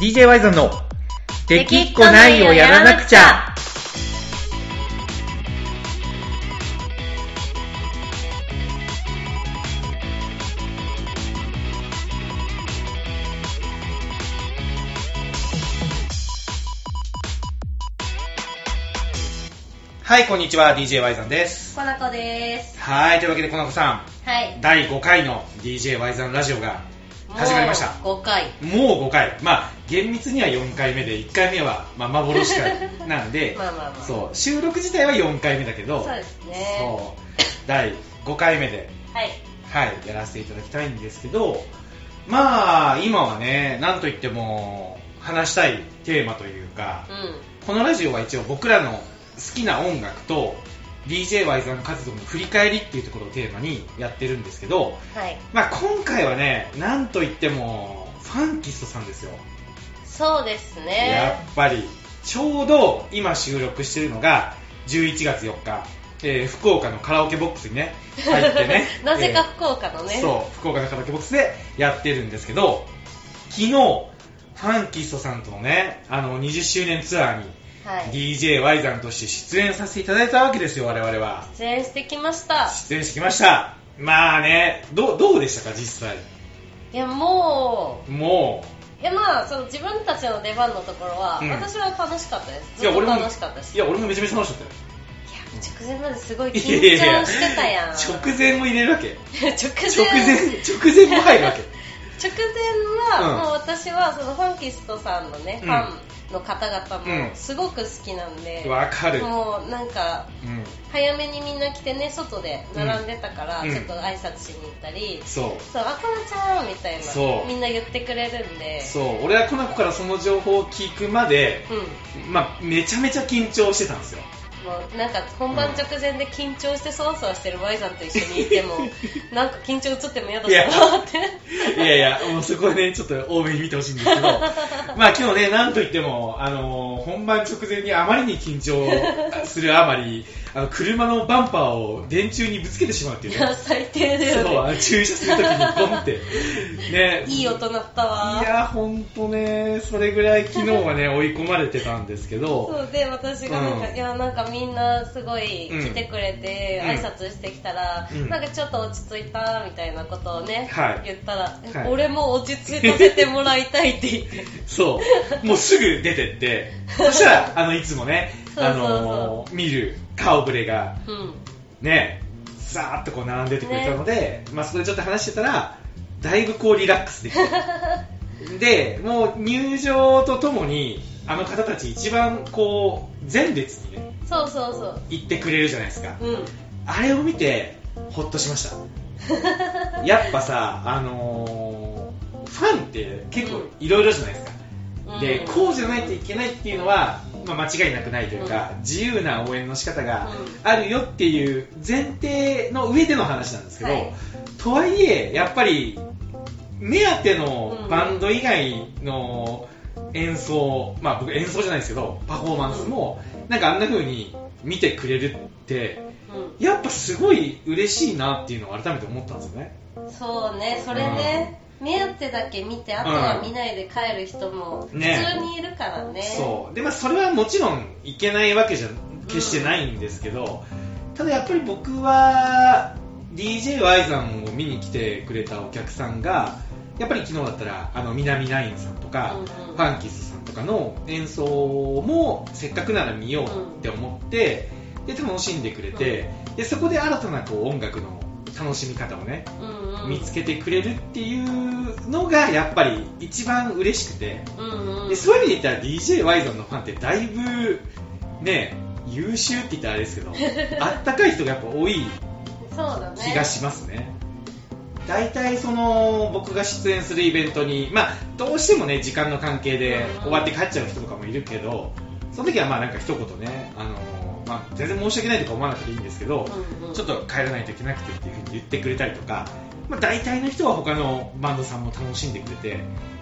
DJ ワイゾンの「できっこないをやらなくちゃ」はい、こんにちは。DJ ワイザンです。コナコです。はい、というわけで、この子さはいん、。第5回の DJ ワイザンラジオが始まりました。もう5回。もう5回。まあ、厳密には4回目で、1回目は、まあ、幻か なんで、まあまあまあそう、収録自体は4回目だけど、そうですねそう第5回目で、はい。はい、やらせていただきたいんですけど、まあ、今はね、なんといっても、話したいテーマというか、うん。このラジオは一応僕らの好きな音楽と DJY さん活動の振り返りっていうところをテーマにやってるんですけど、はい。まあ、今回はね、なんといってもファンキストさんですよ。そうですやね。っぱり、ちょうど今収録してるのが11月4日、えー福岡のカラオケボックスにね、入ってね なぜかえ福岡のね。ーそう、福岡のカラオケボックスでやってるんですけど、昨日、ファンキストさんとのね、あの20周年ツアーにはい。DJY さんとして出演させていただいたわけですよ、我々は。出演してきました。出演してきました。まあね、どうどうでしたか、実際？いや、ももう、いやまあ、その自分たちの出番のところは、うん私は楽しかったです。いや俺もずっと楽しかったし。う、いや、俺もめちゃめちゃ楽しかったよ。いや直前まですごいい緊張してたやん。直前も入れるわけ。直前。直前、も入るわけ。直前は、うんもう私はそのファンキストさんのね、うんファンの方々うんもすごく好きなんで、わかる。もうなんかうん。早めにみんな来てね外で並んでたから、うんちょっと挨拶しに行ったり、そう。そうあかなちゃんみたいなそうみんな言ってくれるんでそう。俺はコナコからその情報を聞くまで、うんまあ、めちゃめちゃ緊張してたんですよ。もうなんか本番直前で緊張してそわそわしてる Y さんと一緒にいても なんか緊張映っても嫌だなって。いや。いや、もうそこはね、ちょっと多めに見てほしいんですけど、まあ今日ね、なんといっても、あのー本番直前にあまりに緊張するあまり、あの、車のバンパーを電柱にぶつけてしまうっていうね。いや最低だそう、よねあの駐車するときにポンって。ね。いい音鳴ったわ。いや、ほんとね、それぐらい昨日はね、追い込まれてたんですけど、そうで私がなんか、うん。いやなんかみんなすごい来てくれて、うん。挨拶してきたら、うん。なんかちょっと落ち着いたみたいなことをね、はい。言ったら、えはい。俺も落ち着かせてもらいたいって言って。そう、もうすぐ出てって、そしたら、あの、いつもね、あ そうそうそう。のー見る顔ぶれが、うんね、さーっとこう並んでてくれたので、まあそこでちょっと話してたら、だいぶこうリラックスできて。で、もう入場とともに、あの方たち一番こう、前列にね、そうそうそう行ってくれるじゃないですか。うんあれを見て、ほっとしました。やっぱさ、あのーファンって結構いろいろじゃないですか。で、うんこうじゃないといけないっていうのは、まあ、間違いなくないというか、自由な応援の仕方があるよっていう前提の上での話なんですけど、はい。とはいえ、やっぱり、目当てのバンド以外の演奏、まあ僕演奏じゃないですけど、パフォーマンスも、なんかあんな風に見てくれるって、うん。やっぱすごい嬉しいなっていうのを改めて思ったんですよね。そうねそれね、目当てだけ見てあとは見ないで帰る人も普ね。通にいるからね。そう。でまあそれはもちろんいけないわけじゃ決してないんですけど、ただやっぱり僕は DJY さんを見に来てくれたお客さんがやっぱり昨日だったらあの南ナインさんとか、うんうん。ファンキスさんとかの演奏もせっかくなら見ようって思って、で楽しんでくれて、でそこで新たなこう音楽の楽しみ方をねうんうん見つけてくれるっていうのがやっぱり一番嬉しくて、うんうん。でそういう意味で言ったら DJY さんのファンってだいぶね優秀って言ったらあれですけど あったかい人がやっぱ多い気がしますね。大体その僕が出演するイベントにまあどうしてもね時間の関係でうん。終わって帰っちゃう人とかもいるけどその時はまあなんか一言ねあの、まあ、全然申し訳ないとか思わなくていいんですけど、うんうん。ちょっと帰らないといけなくてっていうふうに言ってくれたりとか、まあ、大体の人は他のバンドさんも楽しんでくれて、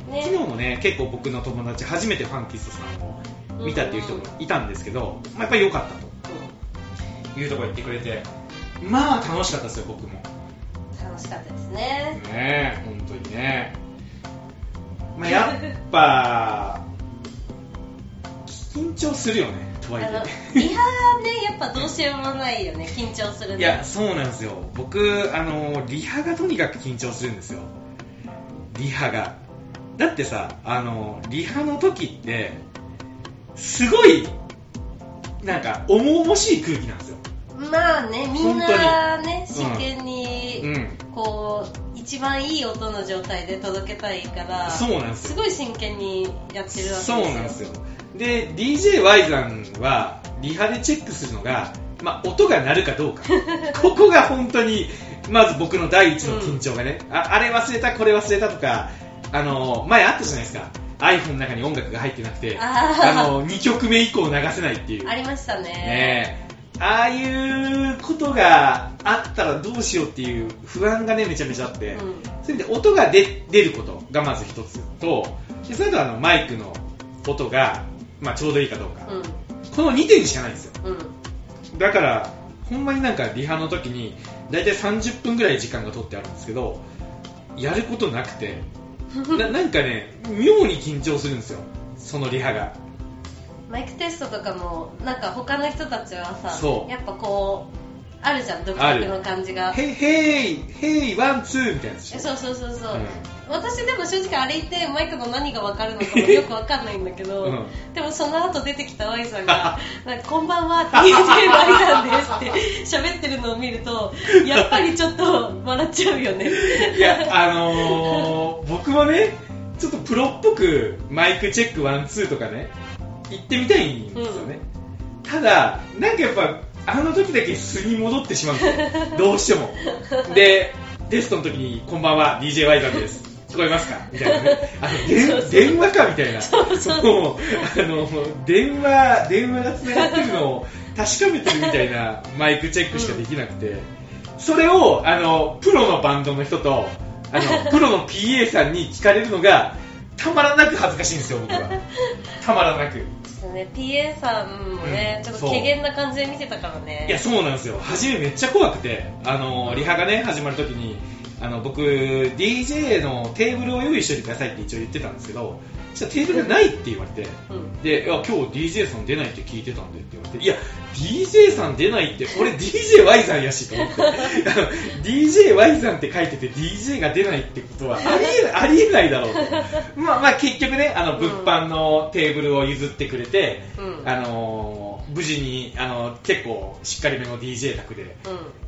ね。昨日もね結構僕の友達初めてファンキストさんを見たっていう人もいたんですけど、まあ、やっぱり良かったと。いうところ言ってくれて。まあ楽しかったですよ僕も。楽しかったですね。ねえ本当にね、まあ、やっぱ張するよねとはいあのえ リハねやっぱどうしようもないよね。緊張するねいやそうなんですよ。僕あのリハがとにかく緊張するんですよ。リハが。だってさあのリハの時ってすごいなんか重々しい空気なんですよ。まあねみんなね真剣に、うん。こう一番いい音の状態で届けたいからそうなんですよ。すごい真剣にやってるわけですよ。そうなんですよで DJY さんはリハでチェックするのが、まあ、音が鳴るかどうか。ここが本当にまず僕の第一の緊張がね、ああれ忘れたこれ忘れたとかあの前あったじゃないですか。iPhone の中に音楽が入ってなくてあの2曲目以降流せないっていう。ありましたね。ねえ。ああいうことがあったらどうしようっていう不安がねめちゃめちゃあって、うん。それで音が出出ることがまず一つとでそれとあのマイクの音が、まあ、ちょうどいいかどうか、うん。この2点しかないんですよ。うん。だからほんまになんかリハの時に大体30分ぐらい時間が取ってあるんですけどやることなくて ななんかね妙に緊張するんですよ。そのリハが。マイクテストとかもなんか他の人たちはさやっぱこうあるじゃん独特の感じが。へいへいへいワンツーみたいなそうそうそうそう、うん私でも正直あれ言ってマイクの何が分かるのかもよく分かんないんだけど、うんでもその後出てきた Y さんが「なんかこんばんは」って言って Y さんですって喋ってるのを見るとやっぱりちょっと笑っちゃうよねいや、あのー、僕もね、ちょっとプロっぽくマイクチェックワンツーとかね、行ってみたいんですよね。ただ、なんかやっぱ、あの時だけ素に戻ってしまうんですよ。どうしても。で、テストの時に、こんばんは、DJY さんです。聞こえますか？みたいなね。あの、電話か？みたいな。そうあの、電話、電話が繋がってるのを確かめてるみたいなマイクチェックしかできなくて、それを、あの、プロのバンドの人と、あの、プロの PA さんに聞かれるのが、たまらなく恥ずかしいんですよ、僕は。たまらなく。ね PA さんもね、うんちょっと軽減な感じで見てたからねいや、そうなんですよ。初めめっちゃ怖くて、あの、リハがね、始まるときに、あの、僕、DJ のテーブルを用意しておいてくださいって一応言ってたんですけど、そしたらテーブルがないって言われて、うん。で、いや、今日 DJ さん出ないって聞いてたんでって言われて、いや、DJ さん出ないって、俺 DJY さんやしと思って、DJY さんって書いてて DJ が出ないってことは ありえない、ありえないだろうと。まあまあ結局ね、あの、物販のテーブルを譲ってくれて、うん。あのー無事に、あの結構しっかりめの DJ 宅でうん。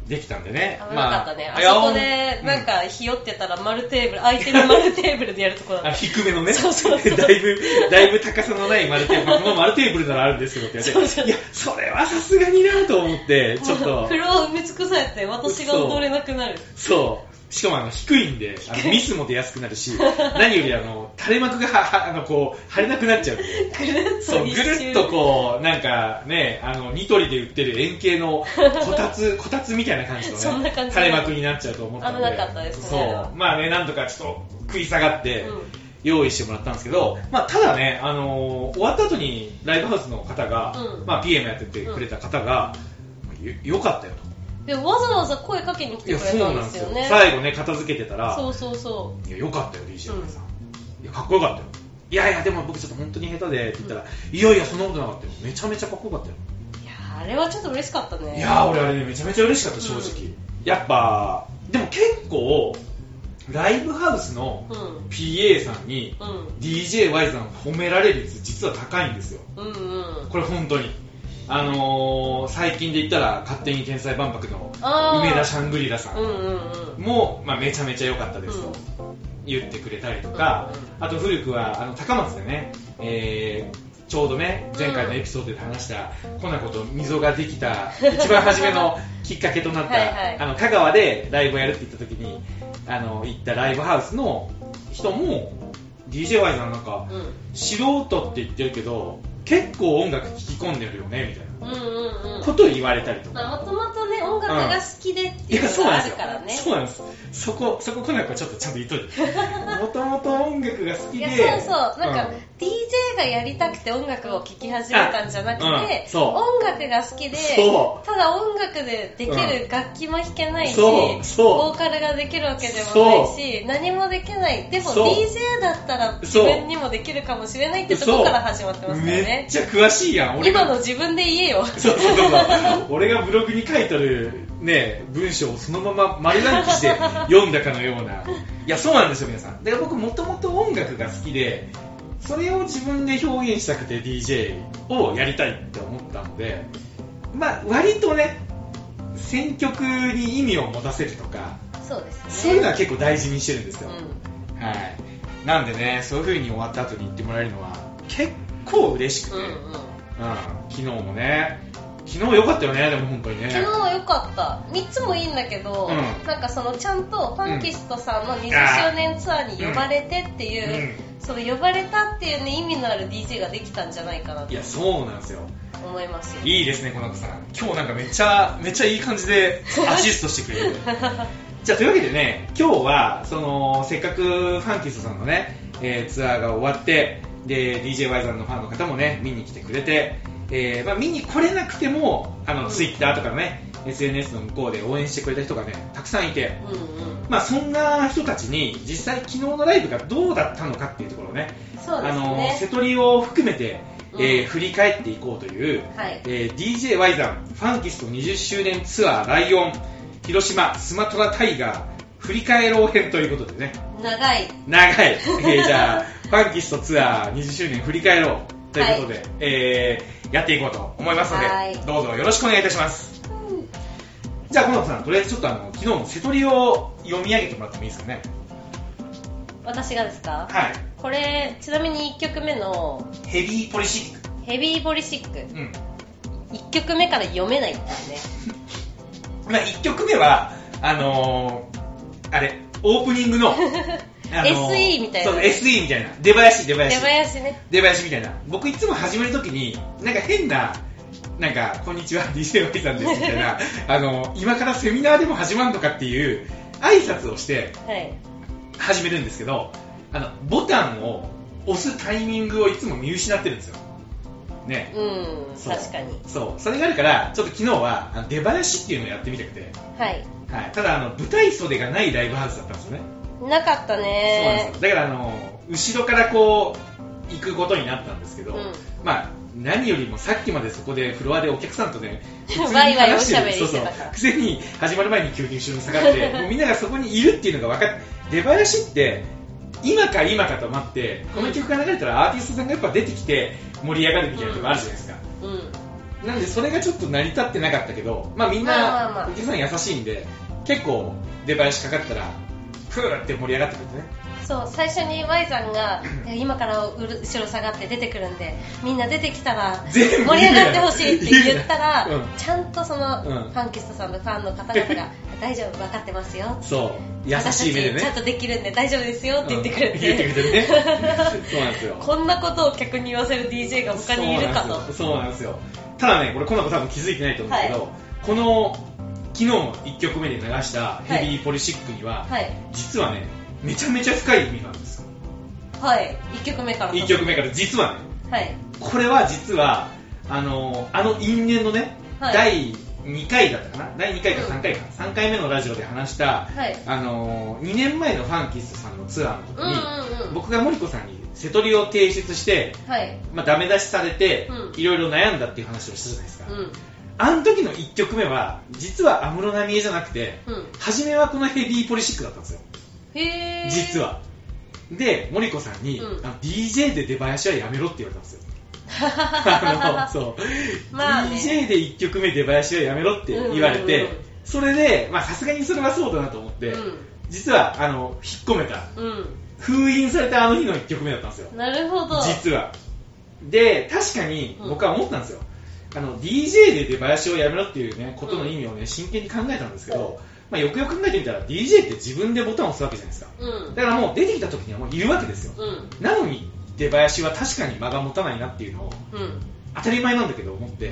できたんでね。危なかったね、あ、そこでなん、かひよってたら丸テーブル相手の丸テーブルでやるとこだった。低めのね、そうそうそう。だいぶ、だいぶ高さのない丸テーブル、まあこの丸テーブルならあるんですけどって。言われて、いや、それはさすがになと思って、ちょっと。フ、ロア埋め尽くされて私が踊れなくなる。そう。しかもあの低いんで、あのミスも出やすくなるし、何よりあの垂れ幕がははあのこう腫れなくなっちゃうんで。ぐるっそう、ぐるっとこう、なんかね、あの、ニトリで売ってる円形のこたつ、こたつみたいな感じのね、垂れ幕になっちゃうと思ったので。危なかったですねそう。まあね、なんとかちょっと食い下がってうん、用意してもらったんですけど、まあただね、あのー終わった後にライブハウスの方が、うんまあ PM やっててくれた方が、よよかったよと。でわざわざ声かけに来てくれたんんですすよ。ね最後ね、片付けてたら、そうそうそいや、よかったよ、DJ さん。いや、かっこよかったよ。いやいや、でも僕ちょっと本当に下手でって言ったら、いやいや、そんなことなかったよ。めちゃめちゃかっこよかったよ。ういやあれはちょっと嬉しかったねいやー、俺あれね、めちゃめちゃ嬉しかった、正直。やっぱ、でも結構、ライブハウスのうん PA さんに、うん DJY さん褒められる率実は高いんですよ。うんうんこれ本当に。あのー、最近で言ったら、勝手に天才万博の梅田シャングリラさうんんうんうんも、まあ、めちゃめちゃ良かったですとうん言ってくれたりとか、うんあと古くはあの高松でね、えーちょうどね前回のエピソードで話した、コナコと溝ができた一番初めの きっかけとなったはいはい。あの香川でライブをやるって言った時にあの行ったライブハウスの人も DJY さんなんかうん。素人って言ってるけど結構音楽聴き込んでるよねみたいな。んことを言われたりとか。まあもともとね音楽が好きでっていうのがあ。るからね。そうなんです。そこ、そこ、コナコはちょっとちゃんと言っといて。もともと音音楽が好きいでやそうそう。なんか、うん DJ がやりたくて音楽を聴き始めたんじゃなくて、音楽が好きでそう。ただ音楽でできる楽器も弾けないし、ボーカルができるわけでもないし何もできない。でも DJ だったら自分にもできるかもしれないってとこから始まってますよめっねちゃ詳しいやん俺が今の自分で言えよ。そうそうそうそう俺がブログに書いてるね文章をそのまま丸暗記して読んだかのような。いやそうなんですよ皆さん。で僕もともと音楽が好きでそれを自分で表現したくて DJ をやりたいって思ったのでまあ割とね選曲に意味を持たせるとかそうですね。そういうのは結構大事にしてるんですよ、うはい。なんでねそういう風に終わった後に言ってもらえるのは結構嬉しくて、うんうん、昨日もね。昨日良かったよねでも本当にね。昨日は良かった。3つもいいんだけど、うん。なんかそのちゃんとファンキストさんの20周年ツアーに呼ばれてっていう、その呼ばれたっていうね意味のある DJ ができたんじゃないかなといやそうなんですよ。思いますよ。いいですねこの子さん。今日なんかめっちゃめっちゃいい感じでアシストしてくれる。じゃあというわけでね今日はそのせっかくファンキストさんのね、えーツアーが終わってで DJY さんのファンの方もね見に来てくれて、えーまあ、見に来れなくてもあの、うん。Twitter とかね SNS の向こうで応援してくれた人がねたくさんいてうんうん。まあ、そんな人たちに実際昨日のライブがどうだったのかっていうところをねそうですあのね瀬戸りを含めて、うん。えー振り返っていこうという、はい。えー DJY さんファンキスト20周年ツアーライオン広島スマトラタイガー振り返ろう編ということでね。長い。長い、えーじゃあ ファンキストツアー20周年振り返ろうということで、えーやっていこうと思いますので、はいどうぞよろしくお願いいたしますじゃあ、このさん、とりあえずちょっとあの昨日の瀬戸りを読み上げてもらってもいいですかね？私がですか？はい。これちなみに1曲目のヘビーポリシック。ヘビーボリシックうん。1曲目から読めないっていうね まあ、1曲目は、あのー、あれ、オープニングの、あのー SE みたいなそう、SE みたいな。出囃子、出囃出子。囃子ね出囃子みたいな。僕いつも始めるときに、なんか変な、なんか、こんにちは、DJY さんです、みたいな、あのー、今からセミナーでも始まるのかっていう、挨拶をしてはい始めるんですけど、あの、ボタンを押すタイミングをいつも見失ってるんですよ。ね。うん確かにそう。それがあるから、ちょっと昨日は、あの出囃子っていうのをやってみたくて、はいはい。ただ、あの、舞台袖がないライブハウスだったんですよね。なかったそうなんねですよ。だから、あの、後ろからこう、行くことになったんですけど、うん。まあ、何よりもさっきまでそこでフロアでお客さんとね、普通にワイワイお話しゃべりそうそうしてた。くせに始まる前に急に後ろに下がって、もうみんながそこにいるっていうのが分かって、出囃子って、今か今かと待って、この曲が流れたらアーティストさんがやっぱ出てきて盛り上がるみたいなとこあるじゃないですか。うん。なんでそれがちょっと成り立ってなかったけど、まあみんなお客さん優しいんで、結構出囃子かかったら、ふーって盛り上がってくれてね。そう最初に Y さんが 今から後ろ下がって出てくるんでみんな出てきたら盛り上がってほしいって言ったら、うんちゃんとその、うんファンキストさんのファンの方々が 大丈夫分かってますよそう、優しい目でね。ちちゃんとできるんで大丈夫ですよって言ってくれて、うん言ってくれてね。そうなんですよ。こんなことを客に言わせる DJ が他にいるかとそうなんですよ。ただね、これ、この子多分気づいてないと思うんですけど、この、昨日の1曲目で流したヘビーポリシックには、はい。実はね、めちゃめちゃ深い意味があるんです。よ。はい。1曲目から。1曲目から。実はね、はい。これは実は、あの、あの因縁のね、はい。第2回だったかな？第2回か3回か、3回目のラジオで話した、はい。あの、2年前のファンキストさんのツアーの時うんに、うんうん。僕が森子さんに瀬戸りを提出して、はい。まあ、ダメ出しされて、うん。いろいろ悩んだっていう話をしたじゃないですか。うんあの時の1曲目は、実は安室奈美恵じゃなくて、うん初めはこのヘビーポリシックだったんですよ。実は。で、森子さんに、うんあの DJ で出囃子はやめろって言われたんですよ。あの、そう。まあね DJ で1曲目出囃子はやめろって言われて、うんうんうんそれで、まあさすがにそれはそうだなと思って、実は、あの、引っ込めた、うん封印されたあの日の1曲目だったんですようん。なるほど実は。で、確かにうん僕は思ったんですよ。あの、DJ で出囃子をやめろっていうね、ことの意味をね、真剣に考えたんですけど、まあよくよく考えてみたら、DJ って自分でボタンを押すわけじゃないですか。うんだからもう出てきた時にはもういるわけですよ。うんなのに、出囃子は確かに間が持たないなっていうのを、うん当たり前なんだけど思って、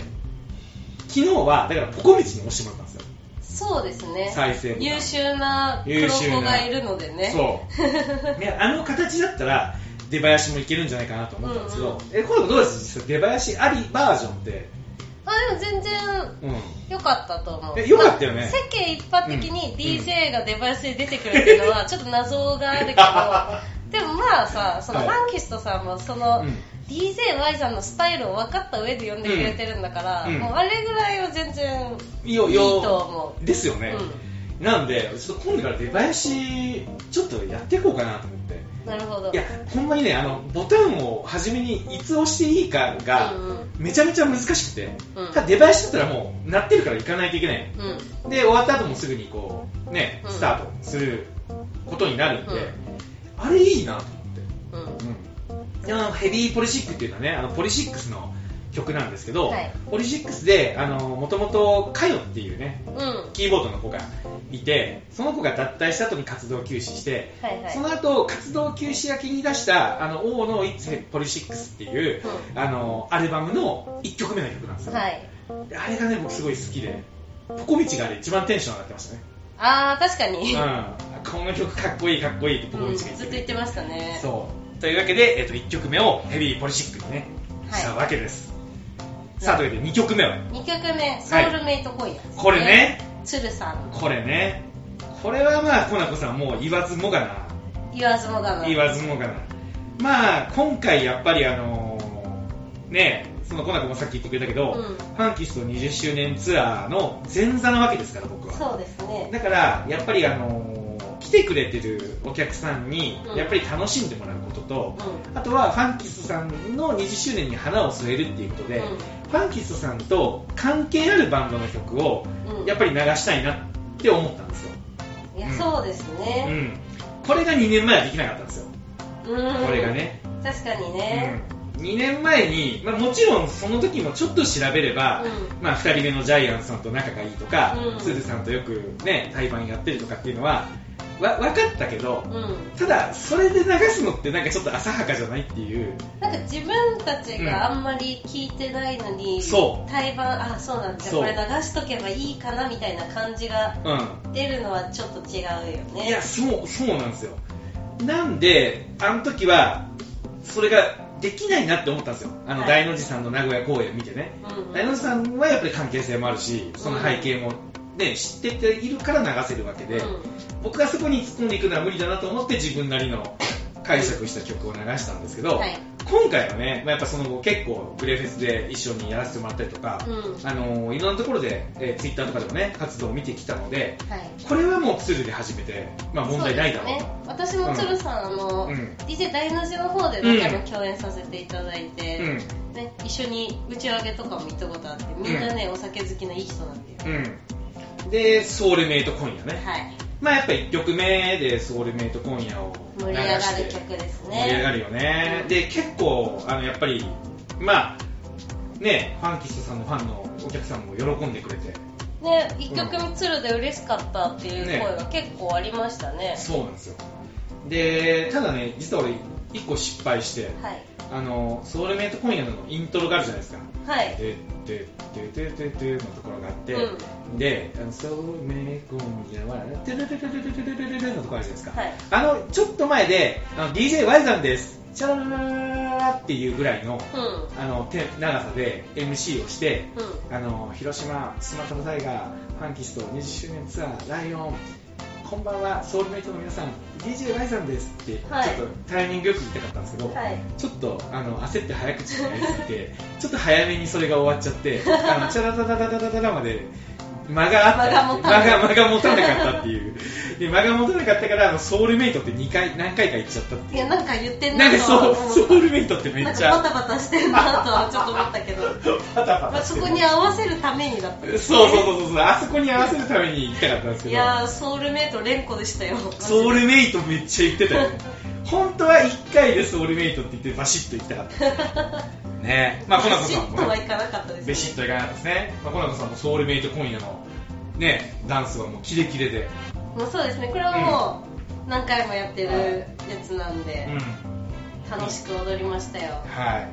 昨日は、だからポコ道に押してもらったんですよ。そうですね再生優秀なプロ子がいるのでねそう。ね、あの形だったら、出囃子もいけるんじゃないかなと思ったんですけど、え、これどうです？実際出囃子ありバージョンって。あでも全然うん。良かったと思う。え良かったよね。まあ世間一般的にうん。DJ が出囃子で出てくるっていうのはちょっと謎があるけど でもまあさそのはい。ファンキストさんもその、うん。DJY さんのスタイルを分かった上で呼んでくれてるんだから、うん。もうあれぐらいは全然よいいと思う。ですよね。なんで、ちょっと今度から出囃子、ちょっとやっていこうかなと思って。なるほど。いや、ほんまにね、あの、ボタンを初めにいつ押していいかがめちゃめちゃ難しくて、うん。ただ出囃子だったらもう、鳴ってるから行かないといけない。うん。で、終わった後もすぐにこう、ね、うん。スタートすることになるんで、うん。あれいいなと思って。うん。ヘビーポリシックっていうのはねあのポリシックスの曲なんですけど、はい。ポリシックスでもともとカヨっていうねうん。キーボードの子がいてその子が脱退した後に活動休止して、はいはい。その後活動休止明けに出したあの王の It's ポリシックスっていう、うあのアルバムの1曲目の曲なんですよ、はい。であれがね僕すごい好きでポコミチがあれ一番テンション上がってましたね。あー確かに、うん、この曲かっこいいかっこいいってポコうんミチが言ってずっと言ってましたね。そう。というわけで、えっと1曲目をヘビーポリシックにねはい。したわけです、さあというわけで2曲目は？2曲目ソウルメイト今夜です、ね。これね。鶴さんこれね。これはまあコナコさんもう言わずもがな。言わずもがな。言わずもがな。まあ今回やっぱりあのーねそのコナコもさっき言ってくれたけど、うん。ファンキスト20周年ツアーの前座なわけですから僕は。そうですね。だからやっぱりあのー来てくれてるお客さんにうん。やっぱり楽しんでもらうことと、うあとはファンキストさんの20周年に花を添えるっていうことで、うんファンキストさんと関係あるバンドの曲をうん。やっぱり流したいなって思ったんですよ、いや、うん。そうですうねん、これが2年前はできなかったんですよ、うん。これがね、確かにね、うん、2年前に、まあ、もちろんその時もちょっと調べれば、うん。まあ、2人目のジャイアンツさんと仲がいいとか、うん。鶴さんとよくね対バンやってるとかっていうのはわ分かったけど、うん。ただそれで流すのってなんかちょっと浅はかじゃないっていう。なんか自分たちがあんまり聞いてないのに、そう。対バンあそうなんだ。これ流しとけばいいかなみたいな感じがうん。出るのはちょっと違うよね。いやそうそうなんですよ。なんであの時はそれができないなって思ったんですよ。あの、はい。大の字さんの名古屋公演見てね、うんうん。大の字さんはやっぱり関係性もあるしその背景も、ね、知ってているから流せるわけで、うん。僕がそこに突っ込んでいくのは無理だなと思って自分なりの解釈した曲を流したんですけど、はい。今回はね、まあ、やっぱその後結構グレフェスで一緒にやらせてもらったりとか、うん。あのいろんなところで、えー、ツイッターとかでもね活動を見てきたのではい。これはもう鶴で始めて、まあ、問題ないだろううね。私も鶴さん、あの、うん。DJ 大の字の方で何回も共演させていただいて、うん。ね、一緒に打ち上げとかも行ったことあってみんなね、お酒好きないい人なんだよ、うん、でソウルメイト今夜ね、はい。まあやっぱ1曲目でソウルメイト今夜を流盛り上がる曲ですね。盛り上がるよね、で結構あのやっぱりまあねファンキストさんのファンのお客さんも喜んでくれて。ね、1曲目鶴で嬉しかったっていう声が結構ありましたね。そうなんですよ。でただね実は俺1個失敗して。はいあのソウルメイト今夜のイントロがあるじゃないですか。はい。ででででででのところがあって、うで、あのソウルメイト今夜はででででででででででのところあるじゃないですか、はいあのちょっと前であの DJY さんですチャラララっていうぐらいのうんあの手長さで MC をして、うんあの広島スマトラタイガーファンキスト20周年ツアーライオンこんばんはソウルメイトの皆さん DJY さんですって、はい。ちょっとタイミングよく言いたかったんですけど、はい。ちょっとあの焦って早口になりすぎてちょっと早めにそれが終わっちゃってあのチャラタタタタタタタまで間があった。間が持た間が持たなかったっていう。で間が持たなかったからあのソウルメイトって2回何回か言っちゃったっていう。いやなんか言ってんななんかそう思ソウルメイトってめっちゃ。バタバタしてんなとはちょっと思ったけど、パタパまあ、タそこに合わせるためにだった。ねそうそうそうそう。あそこに合わせるために行きたかったんですけど。いやーソウルメイト連呼でしたよ。ソウルメイトめっちゃ言ってたよ。ね本当は1回でソウルメイトって言ってバシッと行きたかった ね。まあコナコシさんもね。ッとはいかなかったですね。ベシッといかなかったですね、まあ、コナコさんもソウルメイト今夜のねダンスはもうキレキレで。もうそうですね。これはもう何回もやってるやつなんでうん。楽しく踊りましたよ。はい。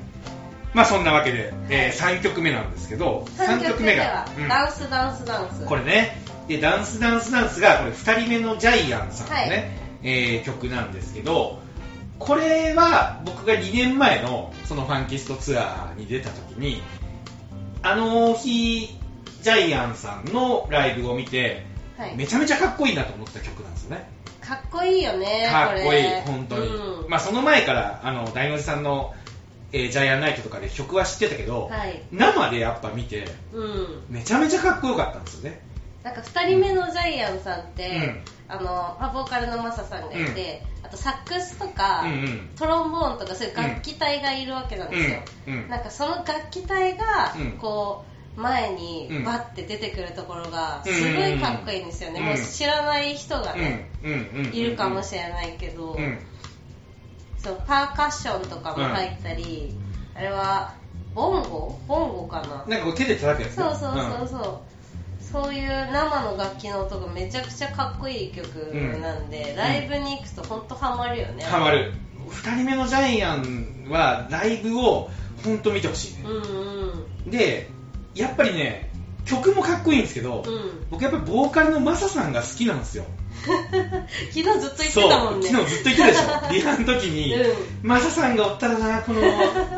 まあそんなわけで、え3曲目なんですけど3曲目はうん。ダンスダンスダンス。これね。で、ダンスダンスダンスが、これ2人目のジャイアンさんのね、えー曲なんですけど、これは僕が2年前のそのファンキストツアーに出た時に、あの日、ジャイアンさんのライブを見て、はい。めちゃめちゃかっこいいなと思ってた曲なんですよね。かっこいいよねかっこいい本当に。うん。まあその前から、あの、大の字さんの、えージャイアンナイトとかで曲は知ってたけど、はい。生でやっぱ見て、うん。めちゃめちゃかっこよかったんですよね。なんか2人目のジャイアンさんって、うん。あのまあボーカルのマサさんがいて、あとサックスとか、うんうん。トロンボーンとかそういう楽器隊がいるわけなんですよ、うんうん。なんかその楽器隊がうん。こう前にうん。バッて出てくるところがすうん。ごいかっこいいんですよね、うん。もう知らない人がうんね、うん。うん。うん。いるかもしれないけど、うん。そうパーカッションとかも入ったり、あれはボンゴ？ボンゴかな？なんかこう手で叩くやつね。そうそうそうそう、そういう生の楽器の音がめちゃくちゃかっこいい曲なんで、ライブに行くと本当ハマるよね。ハマる。2人目のジャイアンはライブを本当見てほしいね。うんうん。でやっぱりね曲もかっこいいんですけど、うん。僕やっぱりボーカルのマサさんが好きなんですよ。昨日ずっと言ってたもんね。昨日ずっと言ってたでしょ。リハの時に、うマサさんがおったらなこの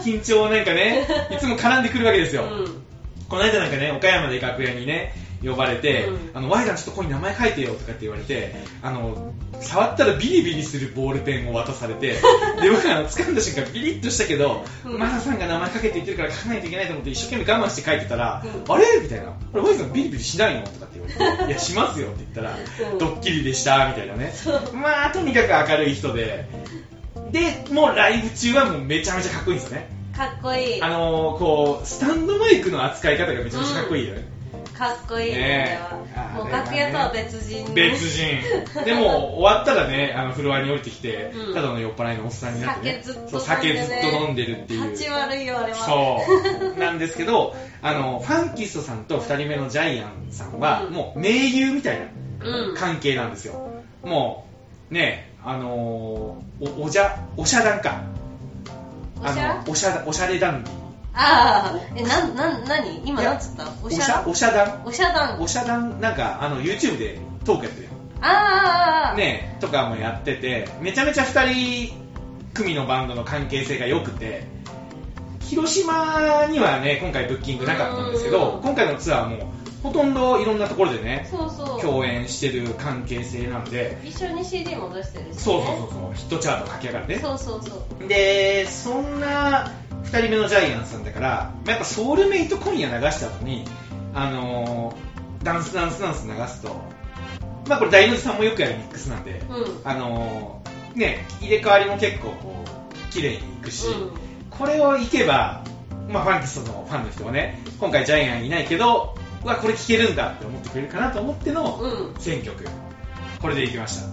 緊張をなんかねいつも絡んでくるわけですよ、うん。この間なんかね岡山で楽屋にね呼ばれて、うんあの、ワイダンちょっとここに名前書いてよとかって言われて、あの、触ったらビリビリするボールペンを渡されて、で、僕あの、掴んだ瞬間ビリッとしたけど、うんマサさんが名前書けって言ってるから書かないといけないと思って一生懸命我慢して書いてたら、うんあれみたいな。これワイダンビリビリしないのとかって言われて、いや、しますよって言ったら、うんドッキリでした、みたいなね。まあ、とにかく明るい人で、で、もうライブ中はもうめちゃめちゃかっこいいんですよね。かっこいいあのー、こう、スタンドマイクの扱い方がめちゃめちゃかっこいいよね。かっこいいねもう楽屋とは別人別人。でも終わったらねあのフロアに降りてきて、うん。ただの酔っ払いのおっさんになって、ね、酒ずっと飲んでね。っと飲んでるっていう。立ち悪いよあれは。そう。なんですけどあのファンキストさんと2人目のジャイアンさんは、うん。もう盟友みたいなうん関係なんですよ、もうねあのーおおじゃおしゃ団かおしゃ？あのおしゃおしゃれダンディああえなんなん何？今いやなんつった？おおしゃおしゃ団おしゃだん。おしゃ団なんかあの YouTube でトークやってるよあー。あね、とかもやっててめちゃめちゃ2人組のバンドの関係性が良くて広島にはね今回ブッキングなかったんですけどうん。今回のツアーもほとんどいろんなところでねそうそう。共演してる関係性なんで。一緒に CD も出してるし、ね、そうそうそうそう。ヒットチャート駆け上がるねそうそうそう。でそんな2人目のジャイアンさんだから、まあやっぱソウルメイト今夜流した後にあのーダンスダンスダンス流すとまあこれ大の字さんもよくやるミックスなんで、うん。あのーね入れ替わりも結構こう綺麗にいくし、うん。これをいけば、まあ、ファンキストのファンの人はね今回ジャイアンいないけどうわこれ聴けるんだって思ってくれるかなと思ってのうん。選曲これでいきました。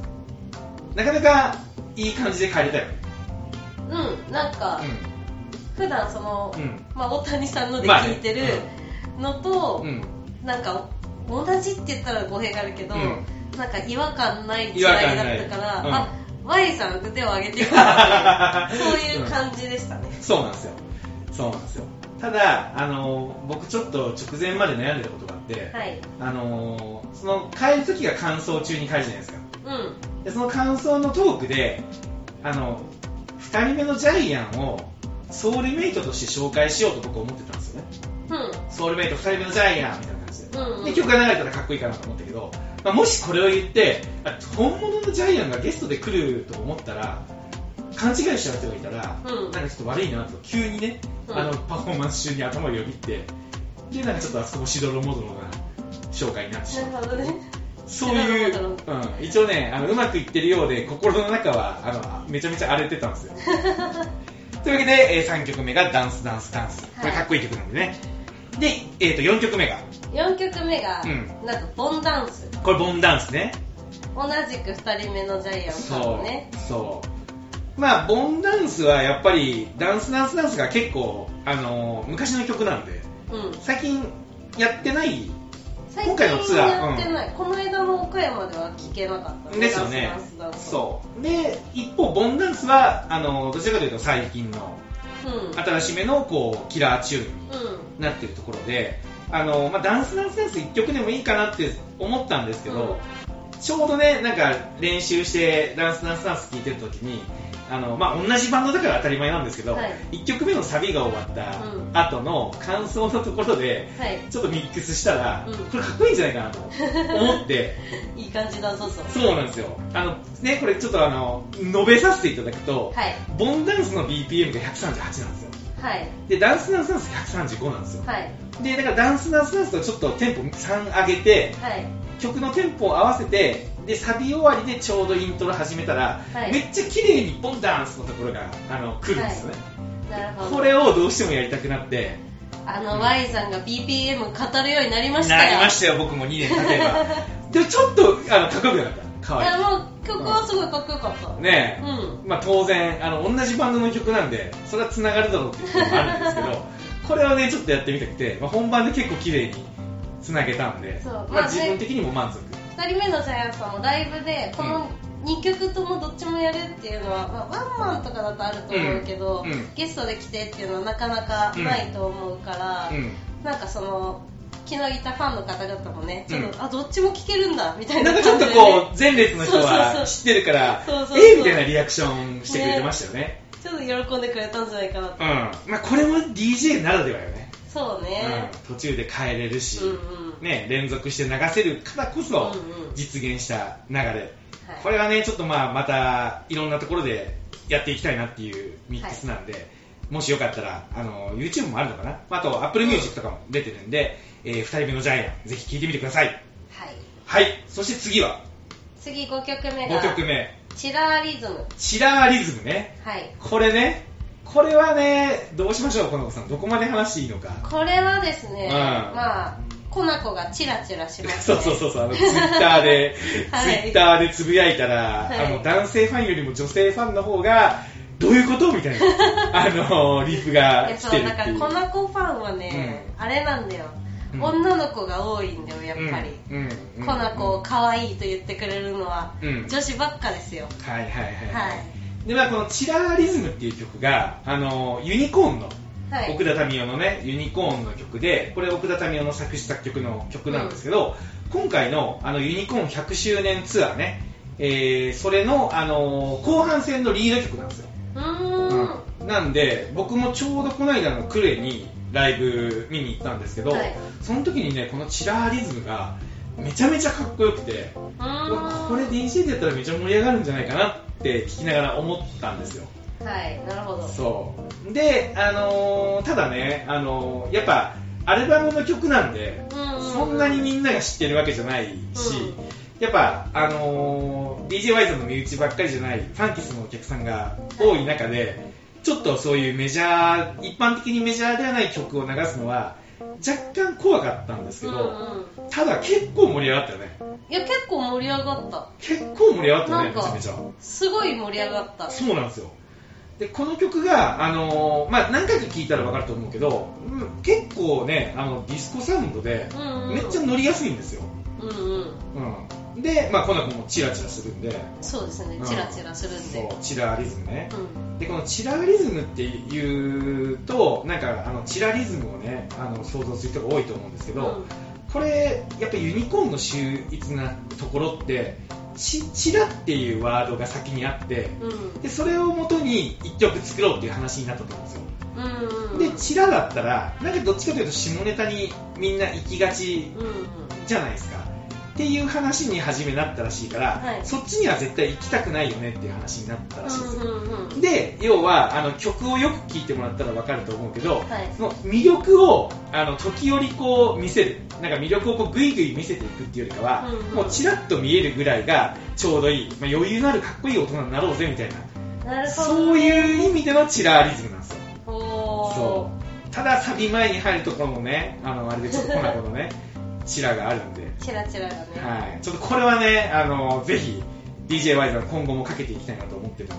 なかなかいい感じで帰れたよね。うんなんか、普段その、うん。まあ、大谷さんのでまあね。聞いてるのと、うん。うんなんか同じって言ったら語弊があるけど、うん。なんか違和感ない違い。違和だったから、うん。あ Y さん腕を上げてるな そういう感じでしたね、そうなんですよ。そうなんですよ。ただあの僕ちょっと直前まで悩んでたことがあって、はい。あのその帰る時が乾燥中に帰るじゃないですか。うん。でその感想のトークであの2人目のジャイアンをソウルメイトとして紹介しようと僕は思ってたんですよね。ソウルメイト2人目のジャイアンみたいな感じで,、うんうん。で曲が流れたらかっこいいかなと思ったけど、まあ、もしこれを言ってあ本物のジャイアンがゲストで来ると思ったら勘違いしちゃう人がいたら、うん。なんかちょっと悪いなと急にね、うん。あのパフォーマンス中に頭をよぎってでなんかちょっとあそこしどろもどろな紹介になってしまう。なるほどね。そういう、うん、一応ねあのうまくいってるようで心の中はあのめちゃめちゃ荒れてたんですよ というわけで、え3曲目がダンスダンスダンス。これかっこいい曲なんでね、で、えー、と4曲目が。4曲目が、うん。なんかボンダンス。これボンダンスね。同じく2人目のジャイアンさんそうのねそう。まあボンダンスはやっぱりダンスダンスダンスが結構あの昔の曲なんでうん。最近やってない最今回のツアーやってない、この間の岡山では聴けなかった。ですよね。そう。で一方ボンダンスはあのどちらかというと最近のうん。新しめのこうキラーチューンにうんなってるところで、あの、まあ、ダンスダンスダンス1曲でもいいかなって思ったんですけど、ちょうどね、なんか練習してダンスダンスダンス聴いてる時に、あの、まあ、同じバンドだから当たり前なんですけど、はい。1曲目のサビが終わったうん。後の感想のところで、はい。ちょっとミックスしたら、うん。これかっこいいんじゃないかなと思って、いい感じだそうそうそうなんですよ。あの、ね、これちょっとあの、述べさせていただくと、はい。ボンダンスの BPM が138なんですよ。はい。で、ダンスダンスダンス135なんですよ。はい。で、だからダンスダンスダンスとちょっとテンポ3上げて、はい。曲のテンポを合わせて、で、サビ終わりでちょうどイントロ始めたら、はいめっちゃ綺麗にボンダンスのところが、あの、来るんですよね。なるほどこれをどうしてもやりたくなって、あの Y さんが BPM 語るようになりましたよなりましたよ、僕も2年経てば。でもちょっと、あの、かっこよくなかった。かわいいやもう曲はすごいかっこよかった、い。ねえ。うんまあ当然、あの、同じバンドの曲なんで、それは繋がるだろうっていうのもあるんですけど、これをね、ちょっとやってみたくて、まあ、本番で結構綺麗に繋げたんで、そうまあまあね自分的にも満足。2人目のジャイアンツさんもライブでこの2曲ともどっちもやるっていうのは、まあ、ワンマンとかだとあると思うけど、うん。うん。ゲストで来てっていうのはなかなかないと思うから、うん。なんかその昨日いたファンの方々もねちょっと、うんあどっちも聴けるんだみたいなんなかちょっとこう、前列の人は知ってるからそうそう、そう。えーみたいなリアクションしてくれてましたよね。ちょっと喜んでくれたんじゃないかなと、うん。まあこれも DJ ならではよね。そうね、うん。途中で変えれるし、うんうんね、連続して流せるからこそうんうん実現した流れ。はいこれはね、ちょっとまあまたいろんなところでやっていきたいなっていうミックスなんで、もしよかったら、あの、YouTube もあるのかな？あと Apple Music とかも出てるんで、えー、2人目のジャイアン、ぜひ聴いてみてください。はいはい。そして次は、次5曲目が5曲目。チラーリズムチラーリズムね。はいこれね、これはね、どうしましょう、この子さん。どこまで話していいのか。これはですね、うんまあコナコがチラチラしますそねうそうそうそう、あの、ツイッターで、はい。ツイッターでつぶやいたら、はい。あの、男性ファンよりも女性ファンの方が、どういうこと？みたいな、あの、リプが来てるっていう。だからコナコファンはね、あれなんだよ、うん。女の子が多いんだよやっぱり、うん、うん。うん。コナコを可愛いと言ってくれるのは、うん。女子ばっかですよ。はいはいはい。はい。で、まあこのチラーリズムっていう曲が、あの、ユニコーンの、はい奥田民生のね、ユニコーンの曲で、これ奥田民生の作詞作曲の曲なんですけど、今回のあのユニコーン100周年ツアーね、えー、それの、あの後半戦のリード曲なんですよ。うーんうんなんで、僕もちょうどこの間のクレにライブ見に行ったんですけど、はいその時にね、このチラーリズムがめちゃめちゃかっこよくて、これ DJ でやったらめちゃ盛り上がるんじゃないかなって聞きながら思ったんですよ。はいなるほどそう。で、あのーただね、あのーやっぱ、アルバムの曲なんで、うんうんうんそんなにみんなが知ってるわけじゃないし、やっぱ、あのー DJY さんの身内ばっかりじゃない、ファンキスのお客さんが多い中で、ちょっとそういうメジャー、一般的にメジャーではない曲を流すのは、若干怖かったんですけど、うんうんただ結構盛り上がったよね。いや結構盛り上がった結構盛り上がったよね、めちゃめちゃ。すごい盛り上がったそうなんですよ。で、この曲が、あのーまあ、何回か聴いたら分かると思うけど、うん結構ね、あの、ディスコサウンドでめっちゃ乗りやすいんですよ。うんうん。うん。で、まあ、コナコもチラチラするんで、そうですね。うん。チラチラするんで。そう、チラリズムね。うん。で、このチラリズムっていうと、なんか、あの、チラリズムをね、あの、想像する人が多いと思うんですけど、これ、やっぱユニコーンの秀逸なところって、チチラっていうワードが先にあって、うんうんでそれをもとに1曲作ろうっていう話になったと思うんですよ。うんうんで、チラだったら、なんかどっちかというと下ネタにみんな行きがちじゃないですか。っていう話に初めなったらしいから、はい。そっちには絶対行きたくないよねっていう話になったらしいんですよ。うんうんうんで、要はあの曲をよく聴いてもらったら分かると思うけど、はい。その魅力をあの時折こう見せる、なんか魅力をこうグイグイ見せていくっていうよりかは、うんうん。もうチラッと見えるぐらいがちょうどいい、まあ、余裕のあるかっこいい大人になろうぜみたいな、なるほどそういう意味でのチラーリズムなんですよ。そう。ただサビ前に入るところもね、あの、あれでちょっとコナコのね、チラがあるんで、チラチラがね。はい。ちょっとこれはね、あの、ぜひ、DJY さん今後もかけていきたいなと思ってるんで、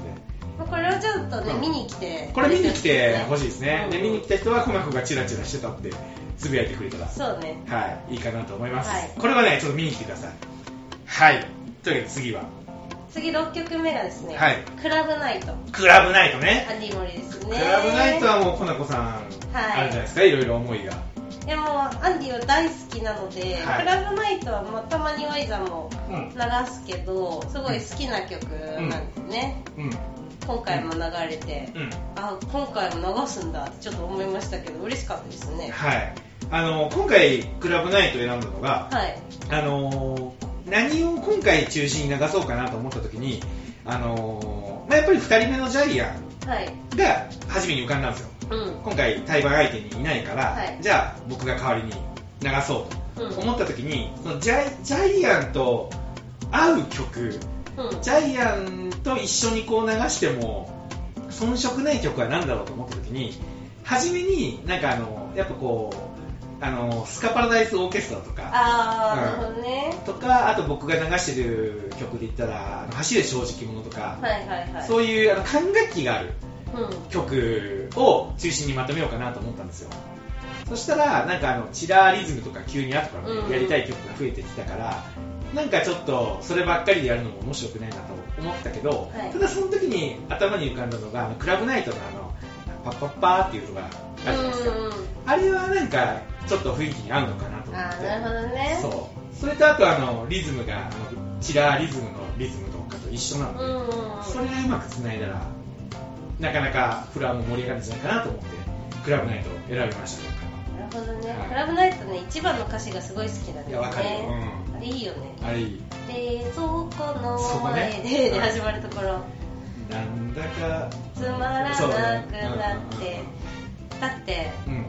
まあこれはちょっとねうん。見に来て。これ見に来てほしいですね。うん。で、見に来た人はコナコがチラチラしてたってつぶやいてくれたら、そうね。はい、いいかなと思います。はい。これはね、ちょっと見に来てください。はい。というわけで次は、次6曲目がですねはい。クラブナイト。クラブナイトね。アンディモリですね。クラブナイトはもうコナコさん、はい。あるじゃないですか、いろいろ思いが。いやもうアンディは大好きなので、はい。クラブナイトはまあたまにワイザンもうん。流すけどすごい好きな曲なんですね、うん。今回も流れて、うん。あ今回も流すんだってちょっと思いましたけど嬉しかったですね。はい。あの今回クラブナイトを選んだのがはい。あのー何を今回中心に流そうかなと思った時にあのーまあ、やっぱり2人目のジャイアはい。ンが初めに浮かんだんですようん。今回対話相手にいないから、はい。じゃあ僕が代わりに流そうと。うん。思った時にそのジャイジャイアンと合う曲うん。ジャイアンと一緒にこう流しても遜色ない曲は何だろうと思った時に初めになんかあのやっぱこうあのスカパラダイスオーケストラとかあー、うんなるほどね。とかあと僕が流してる曲で言ったら「あの走れ正直者」とか、はいはいはい。そういうあの管楽器がある。うん曲を中心にまとめようかなと思ったんですよ。そしたらなんかあのチラーリズムとか急に後からやりたい曲が増えてきたからなんかちょっとそればっかりでやるのも面白くないなと思ったけど、はい。ただその時に頭に浮かんだのがあのクラブナイトのあのパッパッパーっていうのがあるじゃないですか、うんうんあれはなんかちょっと雰囲気に合うのかなと思って。なるほどね。そう。それとあとあのリズムがあのチラーリズムのリズムとかと一緒なので、それがうまくつないだらなかなかフラも盛り上がるんじゃないかなと思ってクラブナイトを選びましたねなるほどね、はいクラブナイトね一番の歌詞がすごい好きなんですねいやわかる。よ、あれいいよね。うん、あれいい。冷蔵庫の前で、うんで始まるところ。なんだかつまらなくなって。だってうん。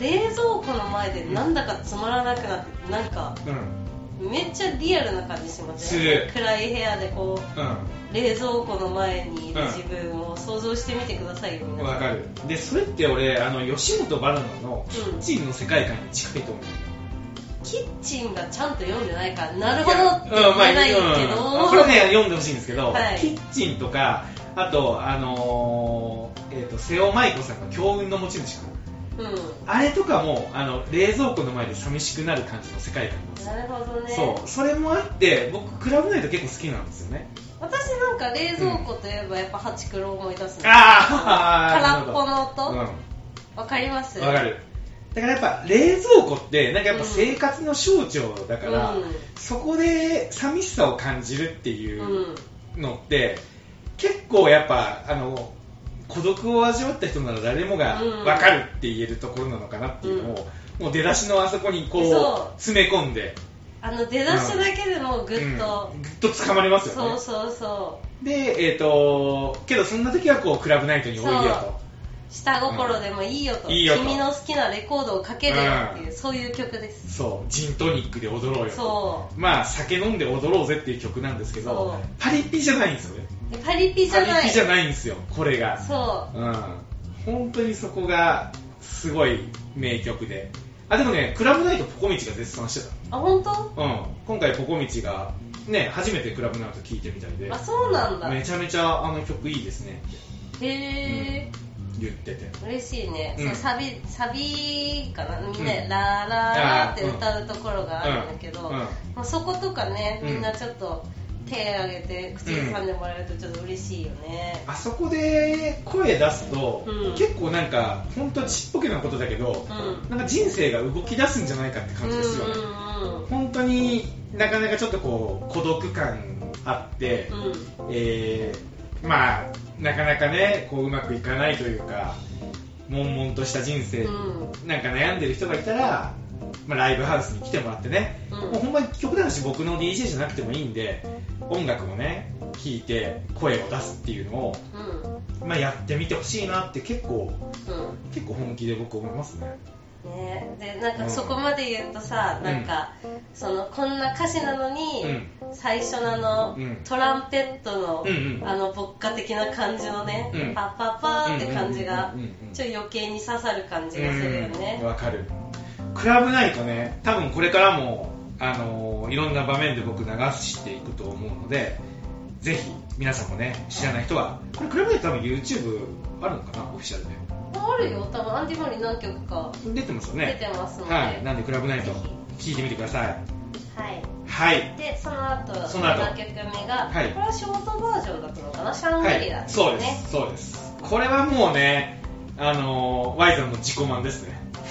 冷蔵庫の前でなんだかつまらなくなってなんかうんめっちゃリアルな感じしますする。暗い部屋でこうう冷蔵庫の前にいる自分を想像してみてくださいよん皆さん。わかる。でそれって俺あの吉本バナナのキうん。ッチンの世界観に近いと思う、キッチンがちゃんと読んでないからなるほどって言えないけど、うんこれね読んでほしいんですけど、はい。キッチンとかあとあのーえっ、と瀬尾舞子さんの強運の持ち主かあれとかもあの冷蔵庫の前で寂しくなる感じの世界観なんですよ。なるほどね。そう。それもあって僕クラブナイト結構好きなんですよね。私なんか冷蔵庫といえばやっぱハチクロを思い出すんですよあー 空っぽの音。うん。わかります？わかる。だからやっぱ冷蔵庫ってなんかやっぱ生活の象徴だから、うん。そこで寂しさを感じるってういうん。のって、結構やっぱあの孤独を味わった人なら誰もがうん。分かるって言えるところなのかなっていうのを、もう出だしのあそこにこそう。う詰め込んで。あの出だしだけでもぐっと、うん。ぐっと掴まれますよね。そうそうそでえっ、とけどそんな時はこうクラブナイトにおいでよと。う。下心でもいいよと,、いいよと。君の好きなレコードをかけるよっていう、うん。そういう曲です。そう。ジントニックで踊ろうよと。そまあ酒飲んで踊ろうぜっていう曲なんですけどパリピじゃないんですよねパリピじゃない。パリピじゃないんですよこれが。そう。うん。本当にそこがすごい名曲で。あでもねクラブナイトポコミチが絶賛してあ本当？たうん。今回ポコミチがね初めてクラブナイト聴いてみたいで。あそうなんだ。めちゃめちゃあの曲いいですね。ってへえ、言ってて。嬉しいね、うん。そうサビサビかな？みん。なでうんラーラーって歌うところがあるんだけど、うん。うん。まあ、そことかねうん。みんなちょっと手挙げて口ずさんでもらえるとちょっと嬉しいよね、あそこで声出すと、うん。結構なんか本当ちっぽけなことだけど、うん。なんか人生が動き出すんじゃないかって感じですよね、うんうん本当になかなかちょっとこう孤独感あって、うん。うんえーまあなかなかねこううまくいかないというか悶々とした人生、うん。なんか悩んでる人がいたら、まあ、ライブハウスに来てもらってね、うん。もうほんまに極端な話僕の DJ じゃなくてもいいんで音楽をね聴いて声を出すっていうのを、うん。まあ、やってみてほしいなって結構うん。結構本気で僕思いますね。ね、でなんうん。かそこまで言うとさ、なんかそのこんな歌詞なのに、う最初のあの、うん。トランペットの、うんうん。あの牧歌的な感じのね、うん。パッパッパーって感じがうんうんうんうんちょっと余計に刺さる感じがするようんね、わかる。クラブナイトね多分これからもあのーいろんな場面で僕流していくと思うのでぜひ皆さんもね知らない人はこれクラブナイト多分 YouTube あるのかな？オフィシャルで。あるよ。多分アンディ・マリー何曲か出てますよ出ねてますので、はい。なんでクラブナイトぜ聞いてみてください。はい。はい。でその後その後。7曲目が、はい。これはショートバージョンだったのかな？シャングはリラですいそうでね、す。そうです。これはもうねあのー、ワイザンの自己満ですね。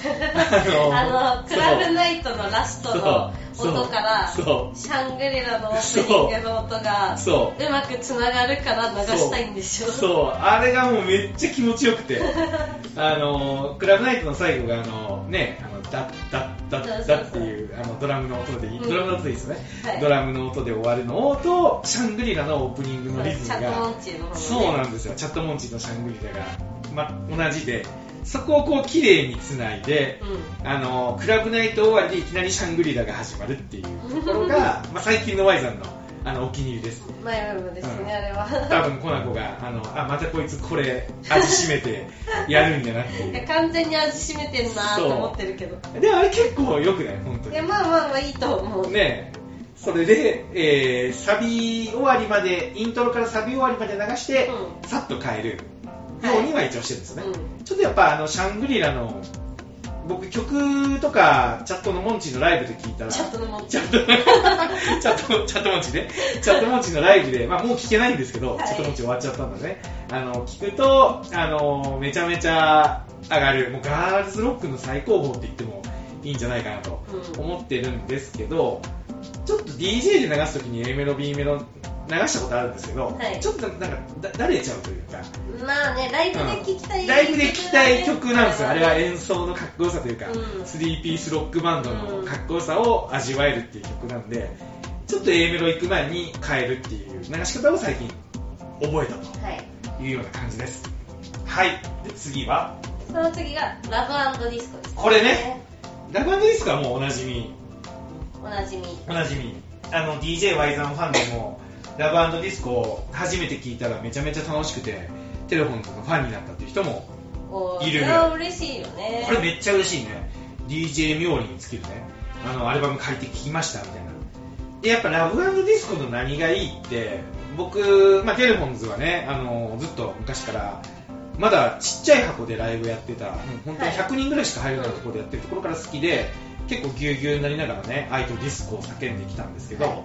あのクラブナイトのラストの音からそう。シャングリラのオープニングの音がそう。う。まくつながるから流したいんでしょそう。そう。あれがもうめっちゃ気持ちよくて。あのクラブナイトの最後があのねあのダッダッダッダッっていうあのドラムの音でいい、うん。ドラムの音でいいですよね、はい。ドラムの音で終わるのとシャングリラのオープニングのリズムチャットモがンチーのね。そうなんですよ。チャットモンチーのシャングリラが、ま、同じでそこをこう綺麗につないで、うん。あのクラブナイト終わりでいきなりシャングリラが始まるっていうところが、まあ、最近の Y さんのあのお気に入りです。マイブームですね、うん。あれは。多分コナコがあのあまたこいつこれ味しめて やるんだなってい完全に味しめてんなと思ってるけど。でもあれ結構良くない？本当に。いやまあまあまあいいと思う、ね。えそれで、えーサビ終わりまでイントロからサビ終わりまで流して、うさっと変えるようには一応してるんですよね、うんちょっとやっぱあのシャングリラの僕曲とかチャットのモンチーのライブで聞いたらチャットのモンチチャットチャットチャットモンチーね。チャットモンチーのライブで、まあ、もう聞けないんですけど、はい。チャットモンチー終わっちゃったんだね。あの聞くとあのめちゃめちゃ上がるもうガールズロックの最高峰って言ってもいいんじゃないかなとうん思ってるんですけど、ちょっと DJ で流すときに A メロ B メロ流したことあるんですけど、はい。ちょっとなんかだだれちゃうというか。まあねライブで聴きたい、ライブで聴きたい曲なんですよ、あれはね演奏のかっこよさというか、うん。3ピースロックバンドのかっこよさを味わえるっていう曲なんで、ちょっと A メロ行く前に変えるっていう流し方を最近覚えたはい。というような感じです。はい、で次は、その次がラブディスコです、これね。ラブディスクはもうおなじみ、おなじみ。おなじみ、あの DJY さんファンでも、ラブディスコを初めて聞いたらめちゃめちゃ楽しくて、テレフォンズのファンになったっていう人もおいる。それは嬉しいよね。これめっちゃ嬉しいね。DJ 冥利に尽きるね。あのアルバム借りて聴きましたみたいな。でやっぱラブディスコの何がいいって僕、まあ、テレフォンズはねあのずっと昔からまだちっちゃい箱でライブやってた、うん本当に100人ぐらいしか入らないところでやってるところから好きで結構ぎゅうぎゅうになりながらね愛とディスコを叫んできたんですけど、はい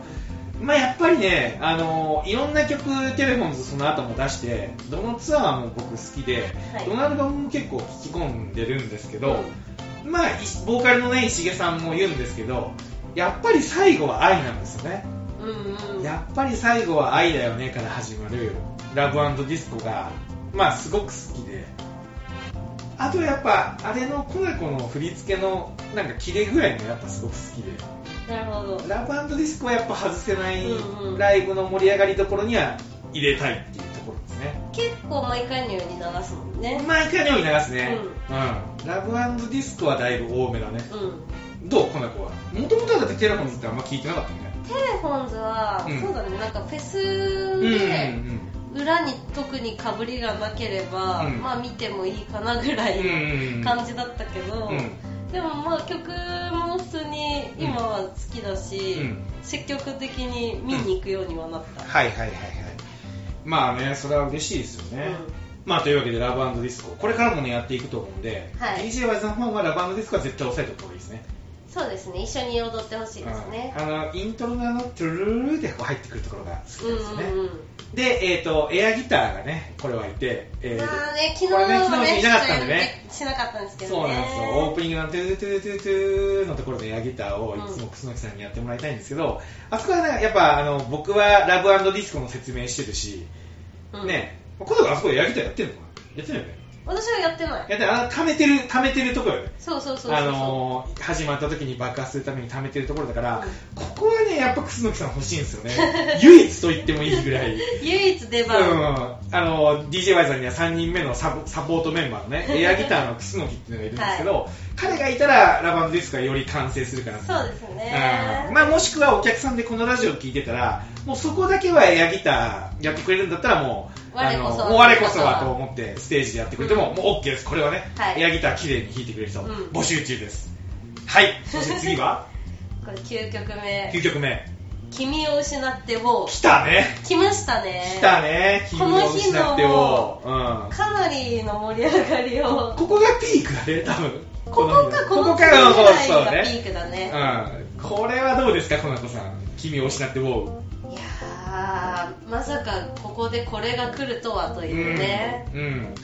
まあ、やっぱりね、あのいろんな曲テレフォンズその後も出してどのツアーも僕好きで、はい。どのアルバムも結構聴き込んでるんですけど、まあいボーカルのね石毛さんも言うんですけどやっぱり最後は愛なんですよね、うんうん。やっぱり最後は愛だよねから始まるラブディスコがまあすごく好きで。あとやっぱあれのコナコの振り付けのなんかキレ具合もやっぱすごく好きでなるほど。ラブディスコはやっぱ外せないうんうん。ライブの盛り上がりどころには入れたいっていうところですね。結構毎回のように流すもんね。毎回のように流すね、うん。ラブディスコはだいぶ多めだね。うん。どうコナコは？もともとはだってテレフォンズってあんま聞いてなかったよね。テレフォンズは、うん。そうだね。なんかフェスうんうんで裏に特にかぶりがなければ、うん。まあ見てもいいかなぐらいうんの感じだったけど、うんでもまあ曲も普通に今は好きだし、うん。積極的に見に行くようにはなった、はいはいはいはい。まあねそれは嬉しいですよね、まあというわけでラブディスコ。これからもねやっていくと思うんで、はい。DJY さんファンはラブディスコは絶対押さえておいた方がいいですね。そうですね。一緒に踊ってほしいですね。うん。あのイントロのあのトゥルルルでこう入ってくるところが好きですよね、うんうんで、えっ、と、エアギターがね、これはいて、えーまあね昨日これねは昨日いなかったんでね。しなかったんですけどね。そうなんですよ、オープニングのトゥートゥートゥートゥーのところでエアギターをいつも楠木さんにやってもらいたいんですけど、あそこはね、やっぱあの僕はラブディスコの説明してるし、うん。ね、今度はあそこでエアギターやってるのかな？やってないよね？私はやってない。やってあの溜めてる、溜めてるところよね。そうそうそうそうあのー始まった時に爆発するために溜めてるところだから、うん。ここはね、やっぱ楠木さん欲しいんですよね。唯一と言ってもいいぐらい。唯一出うん、番、あの DJY さんには3人目のサポサポートメンバーのね エアギターの楠木っていうのがいるんですけど、彼がいたらラバンドディスクがより完成するかなとそうですね。うん。まあ、もしくはお客さんでこのラジオを聞いてたらもうそこだけはエアギターやってくれるんだったらもう我こそは。我こそはと思ってステージでやってくれても、もう OK です。これはね、はい。エアギター綺麗に弾いてくれる人、うん。募集中です。はい。そして次は？これ9曲目9曲目「君を失ってを。来たね」来ましたね。来たね。君を失ってを、うん、かなりの盛り上がりを。ここがピークだね、多分。ここかこのここか次ぐらいがピね。ークだね。うん。これはどうですか、コナコさん。君を失ってウォー。いやーまさかここでこれが来るとはというねうん。うん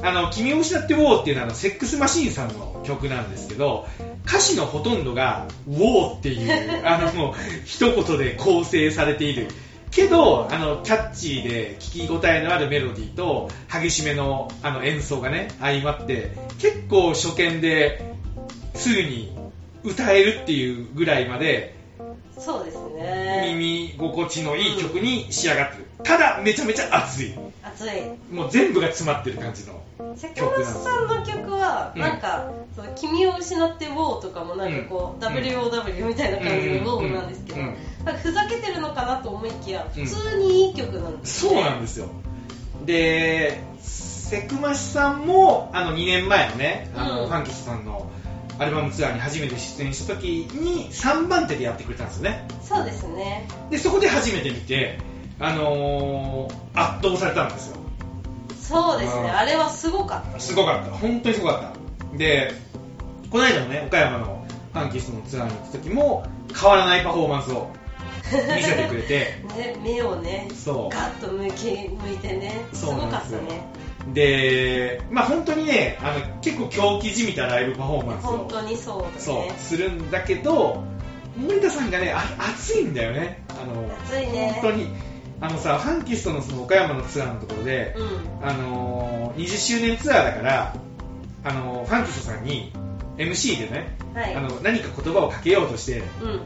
あの、君を失ってウォーっていうのはセックスマシーンさんの曲なんですけど、歌詞のほとんどが、ウォーっていう、あの、もう、一言で構成されている。けど、あの、キャッチーで聞き応えのあるメロディーと、激しめのあの演奏がね、相まって、結構初見ですぐに歌えるっていうぐらいまで、そうですね耳心地のいい曲に仕上がってる。ただ、めちゃめちゃ熱い。熱いもう全部が詰まってる感じの。セカマスさんの曲は、うんなんか、その君を失ってウォーとかもなんかこう、うん WOW みたいな感じのウォーなんですけど、うんなんかふざけてるのかなと思いきや、うん普通にいい曲なんですそうなんですよ。で、セクマシさんも、あの、2年前のね、あの、うんファンキスさんのアルバムツアーに初めて出演した時に3番手でやってくれたんですよね。そうですね。で、そこで初めて見て、あのー圧倒されたんですよ。そうですね。うんあれはすごかった。すごかった。本当にすごかった。で、この間のね、岡山のファンキストのツアーに行った時も、変わらないパフォーマンスを見せてくれて、ね、目をね、そうガッと向き向いてね、すごかったね。で、まあ本当にね、あの結構狂気じみたライブパフォーマンスを本当にそうだそうね。するんだけど、森田さんがね、あ熱いんだよね。あの熱いね本当に。あのさ、ファンキストのその岡山のツアーのところで、うん。あのー20周年ツアーだから、あのーファンキストさんに MC でね、はい。あの何か言葉をかけようとして、うん。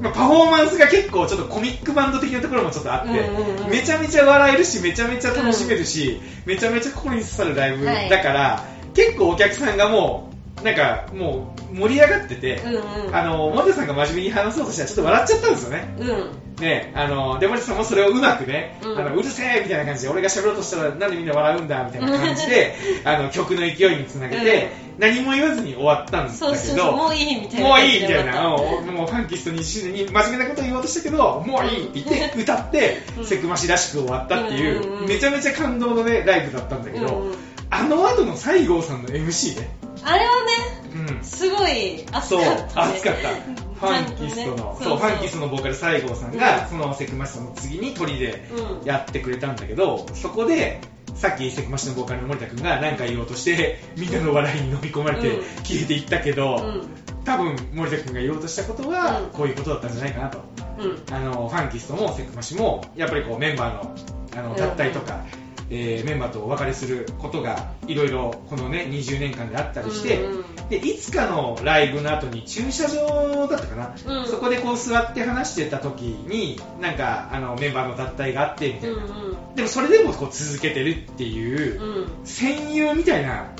まあ、パフォーマンスが結構ちょっとコミックバンド的なところもちょっとあって、うんうんうん。めちゃめちゃ笑えるしめちゃめちゃ楽しめるし、めちゃめちゃ心に刺さるライブはい。だから、結構お客さんがもうなんかもう盛り上がってて、うんうん。あの森田さんが真面目に話そうとしたらちょっと笑っちゃったんですよね。うん。ね、あので森田さんもそれをうまくね、うんあのうるせえみたいな感じで俺が喋ろうとしたらなんでみんな笑うんだみたいな感じであの曲の勢いにつなげて、何も言わずに終わったんだけどもういいみたいな。もういいみたいな、もうファンキスト2周年に真面目なこと言おうとしたけど、もういいって言って歌って、うんセクマシらしく終わったっていう、うんうんうんめちゃめちゃ感動のね、ライブだったんだけど、うんうんあの後の西郷さんの MC ね、あれはね、うん、すごい熱そう、かった、ね。熱かった。ファンキストの、ねそう、ファンキストのボーカル西郷さんが、うんそのセクマシさんの次に鳥でうんやってくれたんだけど、そこで、さっきセクマシのボーカルの森田君が何か言おうとして、みんなの笑いに飲み込まれてうん消えていったけど、うん。多分森田君が言おうとしたことは、うんこういうことだったんじゃないかなと。うん。あのファンキストもセクマシもやっぱりこうメンバーのあのうん脱退とか、えーメンバーとお別れすることがいろいろこのね20年間であったりして、うんうんでいつかのライブの後に駐車場だったかな、うんそこでこう座って話してた時になんかあのメンバーの脱退があってみたいな、うんうん。でもそれでもこう続けてるっていう、うん。戦友みたいな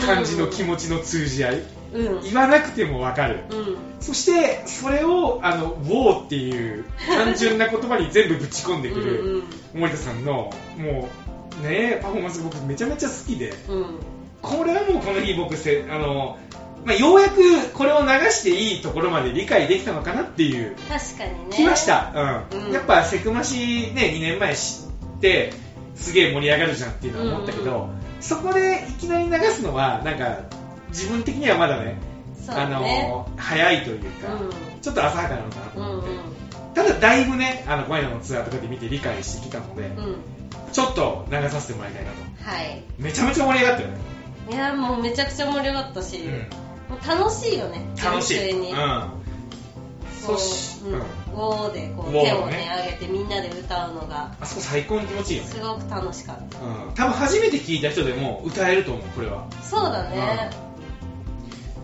感じの気持ちの通じ合い、うん。言わなくてもわかる、うん。そして、それを、あの、ウォーっていう単純な言葉に全部ぶち込んでくうんる森田さんの、もう、ね、パフォーマンス僕めちゃめちゃ好きで、うん。うん。これはもうこの日僕せ、あの、まあ、ようやくこれを流していいところまで理解できたのかなっていう確かにね。気まし。た。うん。うんやっぱセクマシね、2年前知って、すげえ盛り上がるじゃんっていうのは思ったけど、そこでいきなり流すのは、なんか、自分的にはまだね、そうあね。の、早いというか、うんちょっと浅はかなのかなとうん思って、ただだいぶね、あの、この間のツアーとかで見て理解してきたので、うん。うん。ちょっと流させてもらいたいなと。はい。めちゃめちゃ盛り上がったよね。いや、もうめちゃくちゃ盛り上がったし、うんもう楽しいよね。楽しい。に。うん。こそし、う、うんうん。ウォーでこうウォー手をねね、上げてみんなで歌うのが、あそこ最高に気持ちいいよね。すごく楽しかった。うん。多分初めて聞いた人でも歌えると思う、これは。そうだね。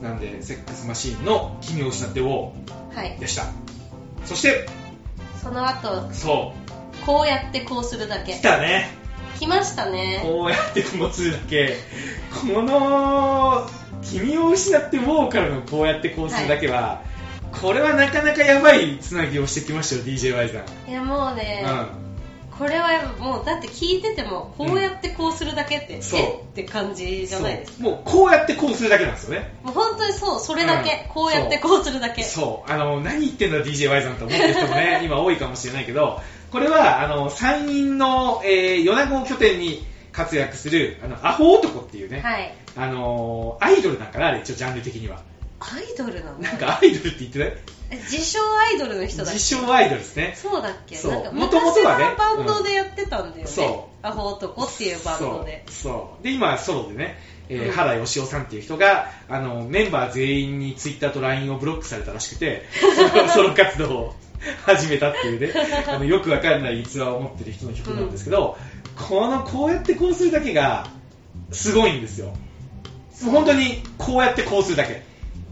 なんで、セックスマシーンの君を失ってをはい。でした。そして、その後、そこうやってこうするだう、け来。たね。来ましたね。こうやって持つだけ、この、君を失ってウォーからのこうやってこうするだけは、これはなかなかやばいつなぎをしてきましたよ、DJY さん。いや、もうね、これはもうだって聞いててもこうやってこうするだけって、そう。えって感じじゃないですか。もうこうやってこうするだけなんですよね。もう本当にそうそれだけ、うん。こうやってこうするだけ。そう。あの、何言ってんだ DJY さんと思ってる人もね、今多いかもしれないけど、これは、あの、山陰の、えー、米子を拠点に活躍する、あの、アホ男っていうね、はい。あの、アイドルなんかな、あれ、一応ジャンル的には。アイドルなの？なんかアイドルって言ってない？え自称アイドルの人だ自称アイドルですね。そうだっけ？そう。なんか元々はね昔バンドでやってたんだよね、そう。アホ男っていうバンドで。そう。で今ソロでね、えーうん。原義雄さんっていう人があのメンバー全員にツイッターと LINE をブロックされたらしくて そのソロ活動を 始めたっていうねあのよくわかんない逸話を持ってる人の曲なんですけど、このこうやってこうするだけがすごいんですよ。本当にこうやってこうするだけ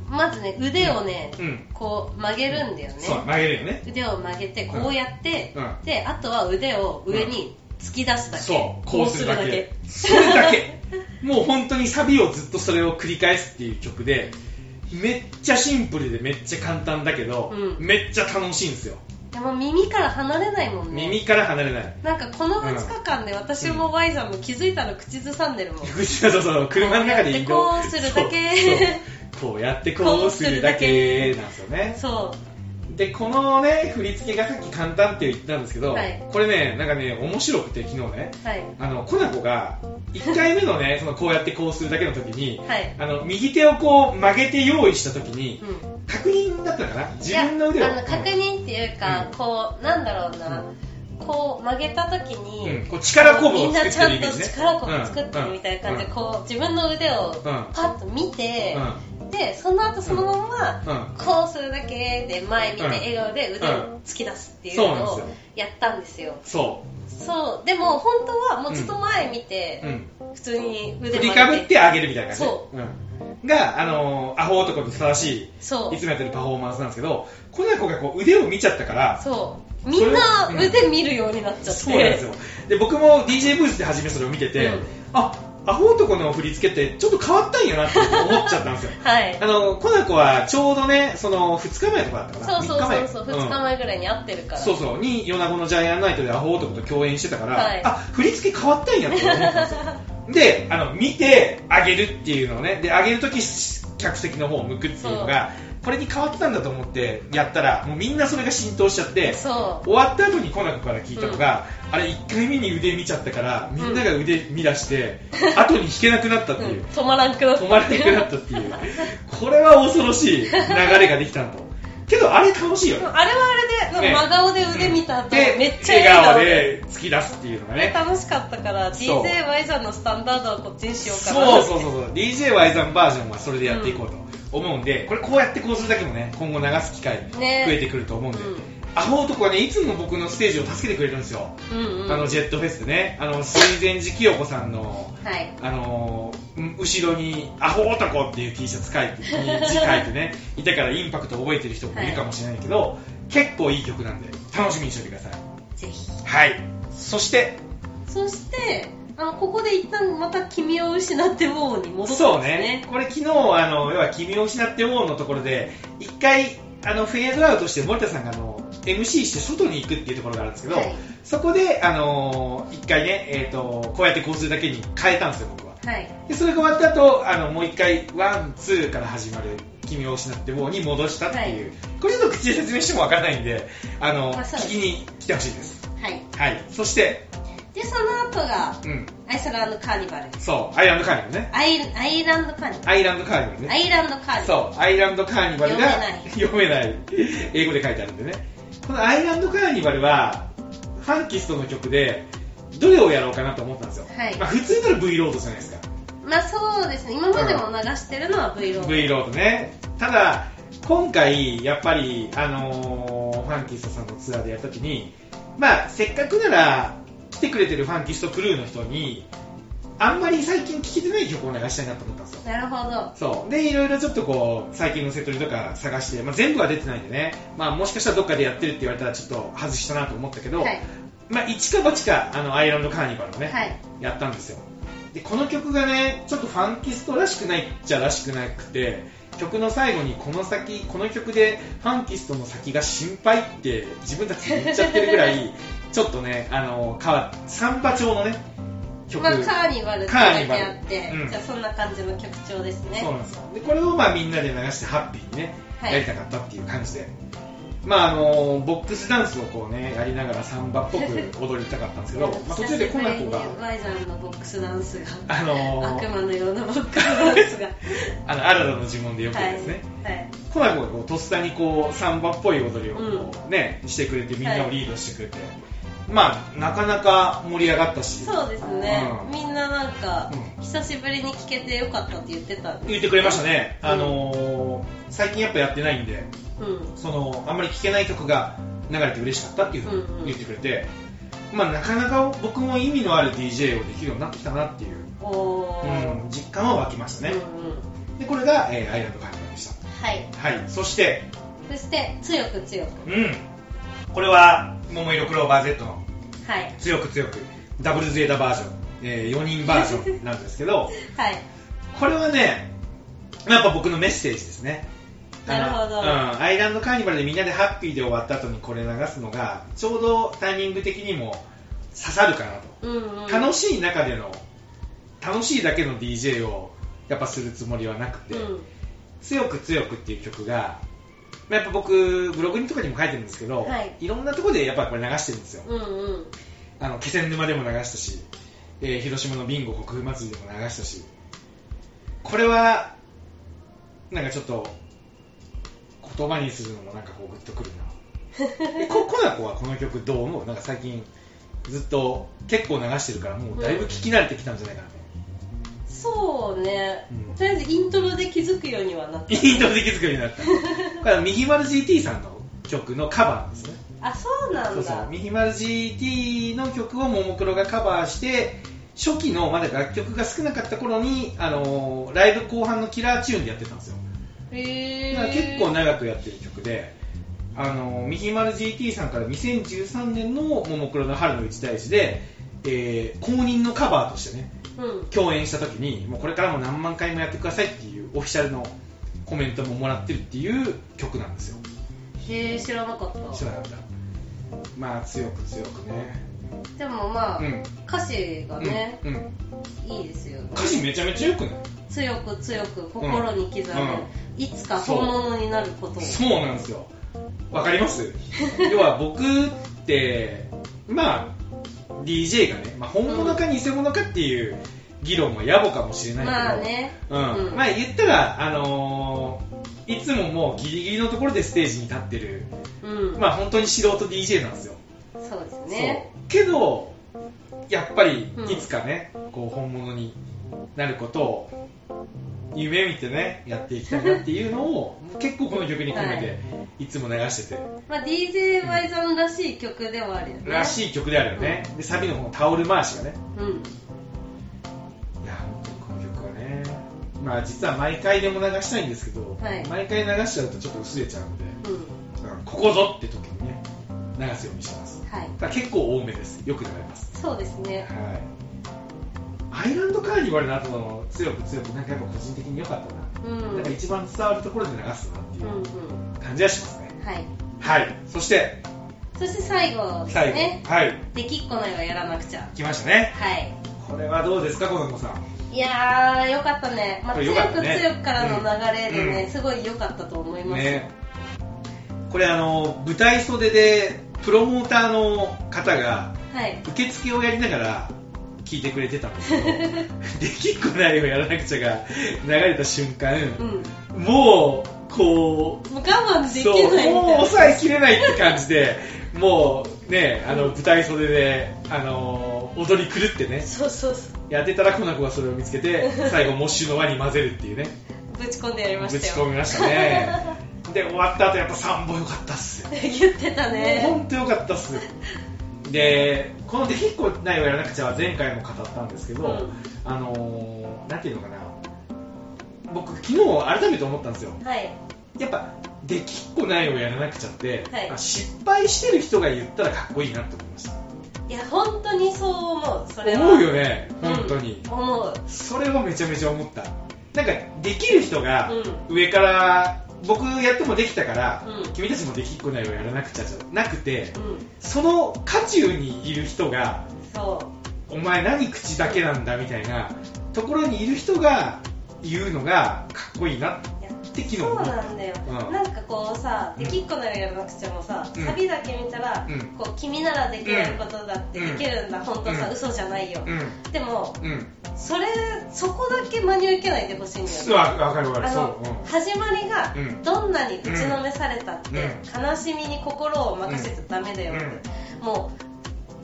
まずね腕をね、うん。こう曲げるんだよね。そう曲げるよね。腕を曲げてこうやって、うん。であとは腕を上に突き出すだけ、そうこうするだけ。それだけ。もう本当にサビをずっとそれを繰り返すっていう曲でめっちゃシンプルでめっちゃ簡単だけど、うん。めっちゃ楽しいんですよ。でも耳から離れないもんね。耳から離れない。なんかこの2日間で私も Y さんも気づいたら口ずさんでるもん、そうそうそう車の中で移動。こうするだけこうやってこうするだけなんですよね。そでこのね振り付けがさっき簡単って言ったんですけど、はい。これねなんかね面白くて昨日ね。うはい。あのコナコが1回目のね そのこうやってこうするだけの時に、はい。あの右手をこう曲げて用意した時にうん。確認だったのかな？自分の腕を。あの確認っていうか、うん。こうなんだろうな、こう曲げた時うんに、うん。こう力こぶみんを作ってなちゃんと力こぶ作ってるみたいな感じで、うん。こう自分の腕をパッと見て、でその後そのまま、うん。うん。こうするだけで前見てうん。笑顔で腕を突き出すっていうのをやったんですよ。そそう。でも本当はもうずっと前見て、う、うん、普通に腕振りかぶってあげるみたいな感じ。そう。ん、が、あのーアホ男とふさわしそう。いいつもやってるパフォーマンスなんですけどコナコがこう腕を見ちゃったからそう。みんな腕見るようになっちゃって、そうなんですよ。で僕も DJ ブースで初めそれを見てて、うん。あアホ男の振り付けってちょっと変わったんやなって思っちゃったんですよ。はい。あのコナコはちょうどねその2日前とかだったかな。そうそうそうそう3 2日前ぐらいに会ってるから、そうそう。に米子のジャイアンナイトでアホ男と共演してたから、はい。あ振り付け変わったんやって思ったんですよ。であの見てあげるっていうのをねであげるとき客席の方を向くっていうのがこれに変わったんだと思ってやったらもうみんなそれが浸透しちゃって終わった後にコナコから聞いたのが、あれ1回目に腕見ちゃったからみんなが腕見出して、後に引けなくなったってう。ん。いう、止まらんくなった。止まらなくなったっていう。これは恐ろしい流れができたんと。けどあれ楽しいよね。あれはあれで、ね。真顔で腕見た後、でめっちゃ笑顔で。で突き出すっていうのがね。楽しかったから DJY さんのスタンダードはこっちにしようかな。そうそうそうそう。DJY さんバージョンはそれでやっていこうと思うんで、これこうやってこうするだけもね今後流す機会増ねえてくると思うんで、うん。アホ男はねいつも僕のステージを助けてくれるんですよ、うんうん。あのジェットフェスでね。あの水前寺清子さんのはい。あのー後ろに「アホ男」っていう T シャツ書いて字書いてね いたからインパクト覚えてる人もいるかもしれないけど、結構いい曲なんで楽しみにしておいてください。ぜひ。はい。そしてそしてあのここで一旦また君を失ってもに戻ったそうんですね。ねこれ昨日あの要は「君を失って思う」のところで一回あのフェードアウトして森田さんがあの MC して外に行くっていうところがあるんですけど、はい。そこであの一回ね、えー、とこうやってこうするだけに変えたんですよ僕は。はい。でそれが終わった後あのもう一回ワンツーから始まる「君を失ってもう」に戻したっていう、これちょっと口で説明してもわからないんであのまあ聞きに来てほしいです。はい。はい。そしてでその後がうん。アイスランドカーニバルそうアイランドカーニバルね。アイアイランドカーニバル。アイランドカーニバルね。アイランドカーニバル。そう、アイランドカーニバルが読めない。読めない。英語で書いてあるんでね。このアイランドカーニバルは、ファンキストの曲で、どれをやろうかなと思ったんですよ。はい。まあ、普通なら V ロードじゃないですか。まあそうですね。今までも流してるのは V ロード。V ロードね。ただ、今回、やっぱり、あのーファンキストさんのツアーでやった時に、まあ、せっかくなら、来てくれてるファンキストクルーの人に、あんまり最近聴けてない曲を流したいなと思ったんですよ。なるほど。そう。でいろいろちょっとこう最近のセトリとか探して、まあ、全部は出てないんでね、まあ、もしかしたらどっかでやってるって言われたらちょっと外したなと思ったけど、はい。まあ、一か八かあのアイランドカーニバルをね、はい。やったんですよ。でこの曲がねちょっとファンキストらしくないっちゃらしくなくて曲の最後にこの先この曲でファンキストの先が心配って自分たちで言っちゃってるぐらいちょっとねあの変わサンバ調のね曲、まあカーニバルって書いてあって、うん。じゃあそんな感じの曲調ですね。そうなんですよ。でこれをまあみんなで流してハッピーにね、はい。やりたかったっていう感じで。まああのボックスダンスをこうねやりながらサンバっぽく踊りたかったんですけど、まあ、途中でコナコが。ワイザンのボックスダンスがあの悪魔のようなボックスダンスが。あのアラダの呪文でよくはいですね、はい。コナコがこうとっさにこうサンバっぽい踊りをこう、ねしてくれてみんなをリードしてくれて、まあなかなか盛り上がったし。そうですね、うん。みんななんか、う久しぶりに聞けてよかったって言ってた。言ってくれましたね、うん。あのー最近やっぱやってないんでうん。そのあんまり聴けない曲が流れて嬉しかったっていうふううんうん。に言ってくれて、まあなかなか僕も意味のある DJ をできるようになってきたなっていう、うん、実感は湧きましたね、うんうん。でこれが、えーアイランドカーニバルでしはい。たはい。そしてそして強く強く。うんこれは桃色クローバー Z のはい。強く強くダブルゼータバージョン、え4人バージョンなんですけど はい。これはねやっぱ僕のメッセージですね。なるほど。うん、アイランドカーニバルでみんなでハッピーで終わった後にこれ流すのがちょうどタイミング的にも刺さるかなと、うんうん。楽しい中での楽しいだけの DJ をやっぱするつもりはなくて、うん。強く強くっていう曲がまあやっぱ僕ブログにとかにも書いてるんですけど、はい。ろんなところでやっぱこれ流してるんですよ、うんうん。あの気仙沼でも流したし、えー広島のビンゴ国風祭りでも流したし。これはなんかちょっと言葉にするのもなんかこうグッとくるな。えこコナコはこの曲どう思う？なんか最近ずっと結構流してるからもうだいぶ聞き慣れてきたんじゃないかなと、そうね、うん。とりあえずイントロで気づくようにはなった。イントロで気づくようになった。これは右丸 GT さんの曲のカバーなんですね。あそうなんだ。そうそう、ミヒマル GT の曲をももクロがカバーして、初期のまだ楽曲が少なかった頃に、あのーライブ後半のキラーチューンでやってたんですよ。へ結構長くやってる曲で、あのーミヒマル GT さんから2013年のももクロの春の一大事で、えー公認のカバーとしてね、うん共演した時に、もうこれからも何万回もやってくださいっていうオフィシャルのコメントももらってるっていう曲なんですよ。へえ知らなかった。知らなかった。まあ強く強くね。でもまあ、うん。歌詞がね、うんうん。いいですよね。歌詞めちゃめちゃよくない？強く強く心に刻む、うん。いつか本物になることを。そうなんですよ。わかります？要は僕ってまあ DJ がね、まあ、本物か偽物かっていう議論は野暮かもしれないけど、まあね。うん。うん。まあ言ったら、あのーいつももうギリギリのところでステージに立ってる、うん、まあ本当に素人 DJ なんですよ。そうですね。けどやっぱりうん。いつかね、こう本物になることを夢見てねやっていきたいなっていうのを結構この曲に込めていつも流してて、まあ、DJY さんらしい曲ではあるよね。らしい曲であるよね、でサビのこのタオル回しがね。うん。いや本当にこの曲はねまあ実は毎回でも流したいんですけど、はい。毎回流しちゃうとちょっと薄れちゃうので、うん。うんここぞって時にね流すようにしてます。はい。結構多めです。よく流れます。そうですね。はい、アイランドカーニバルの後の強く強くなんかやっぱ個人的に良かったな、うん。なんか一番伝わるところで流すなっていうんうん。う感じはしますね、はい。はいそしてそして最後です最後、ねはい。できっこないはやらなくちゃ。来ましたね。はい。これはどうですか子供さん。いやーよかったね、まあ、強く強くからの流れでね、うん。すごい良かったと思います、ね。これあの舞台袖でプロモーターの方がはい。受付をやりながら聞いてくれてたんですけど できっこないをやらなくちゃが流れた瞬間、うん。もうこうもう我慢できないみもう抑えきれないって感じで もうねあの舞台袖であの踊り狂ってねそうそうそう。やってたらコナコがそれを見つけて 最後モッシュの輪に混ぜるっていうね。ぶち込んでやりまぶしたよ。ち込みましたね。で終わった後やっぱ3本良かったっすよ。言ってたね。本当良かったっすでこの「できっこないをやらなくちゃ」は前回も語ったんですけど、うん。あのーなんていうのかな。僕昨日改めて思ったんですよ。はい。やっぱできっこないをやらなくちゃって、はい。あ失敗してる人が言ったらかっこいいなって思いました。いや本当にそう思う。それは。思うよね本当に、うん思う。それはめちゃめちゃ思った。なんかできる人がう上から、僕やってもできたから、うん。君たちもできっこないをやらなくちゃじゃなくてうん。その渦中にいる人がそお前何口だけなんだみたいなところにいる人が言うのがかっこいいなういやって昨日そうなんだよ、うん。なんかこうさうんできっこないをやらなくちゃもさ、うん。サビだけ見たら、うん。こう君ならできることだってできるんだ、本当さ、うん嘘じゃないよ、うん。でもうん。それそこだけ真に受けないでほしいんだよねわわかるわかる。あの始まりがうん。どんなに打ちのめされたって、うん。悲しみに心を任せちゃダメだよって、もう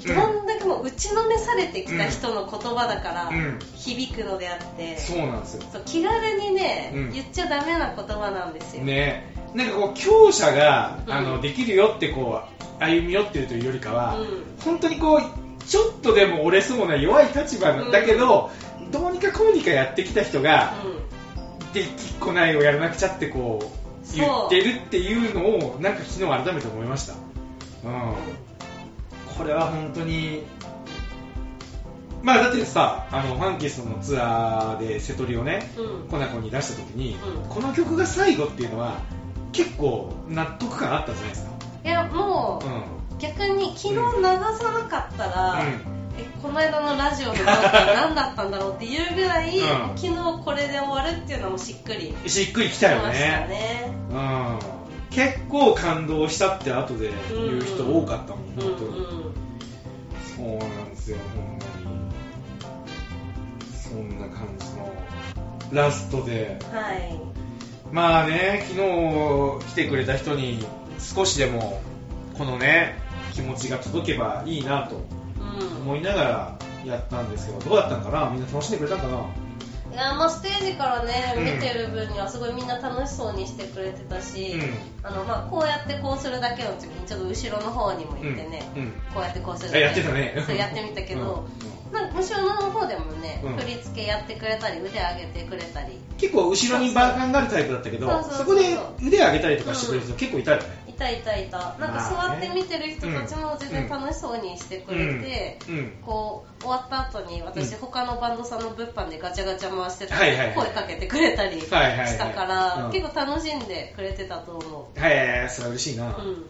どんだけもう打ちのめされてきた人の言葉だから、うん。響くのであって、そうなんですよ。気軽にね、うん。言っちゃダメな言葉なんですよ。ね。なんかこう強者が、うん。あのできるよってこう歩み寄ってるというよりかは、うん。本当にこうちょっとでも折れそうな弱い立場だけど、どうにかこうにかやってきた人が、うできっこないをやらなくちゃってこう。言ってるっていうのをなんか昨日改めて思いました、うん、これは本当に。まあだってさあのファンキストのツアーで瀬戸りをねんうん。コナコに出した時に、うん。この曲が最後っていうのは結構納得感あったじゃないですか。いやもう、うん。逆に昨日流さなかったら、うん。えこの間のラジオのトークは何だったんだろうっていうぐらい、うん。昨日これで終わるっていうのもしっくりしっくりききたよましたねね。うん、結構感動したって後で言う人多かったもん、うん本当に、うんそうなんですよ、ほんまに。そんな感じのラストで。はい。まあね、昨日来てくれた人に少しでもこのね、気持ちが届けばいいなとうん。思いながらやったんですけど、どうだったのかな？みんな楽しんでくれたのかな？いやまあステージからね、うん。見てる分にはすごいみんな楽しそうにしてくれてたし、うん。あのまあ、こうやってこうするだけの時にちょっと後ろの方にも行ってね、うん。うん。こうやってこうするあだけやってたね。そうやってみたけど、うん。なんか後ろの方でもね、うん。振り付けやってくれたり腕上げてくれたり。結構後ろにバーカンがあるタイプだったけど、そうそうそう。そこで腕上げたりとかしてくれる人結構いたよね。いたいたい。たなんか座って見てる人たちも全然楽しそうにしてくれて、うん。うん。こう終わった後に私、うん。他のバンドさんの物販でガチャガチャ回してたり、はいはいはい声かけてくれたりしはいはいはい。たから、うん。結構楽しんでくれてたと思う、はい、それは嬉しいな。うん、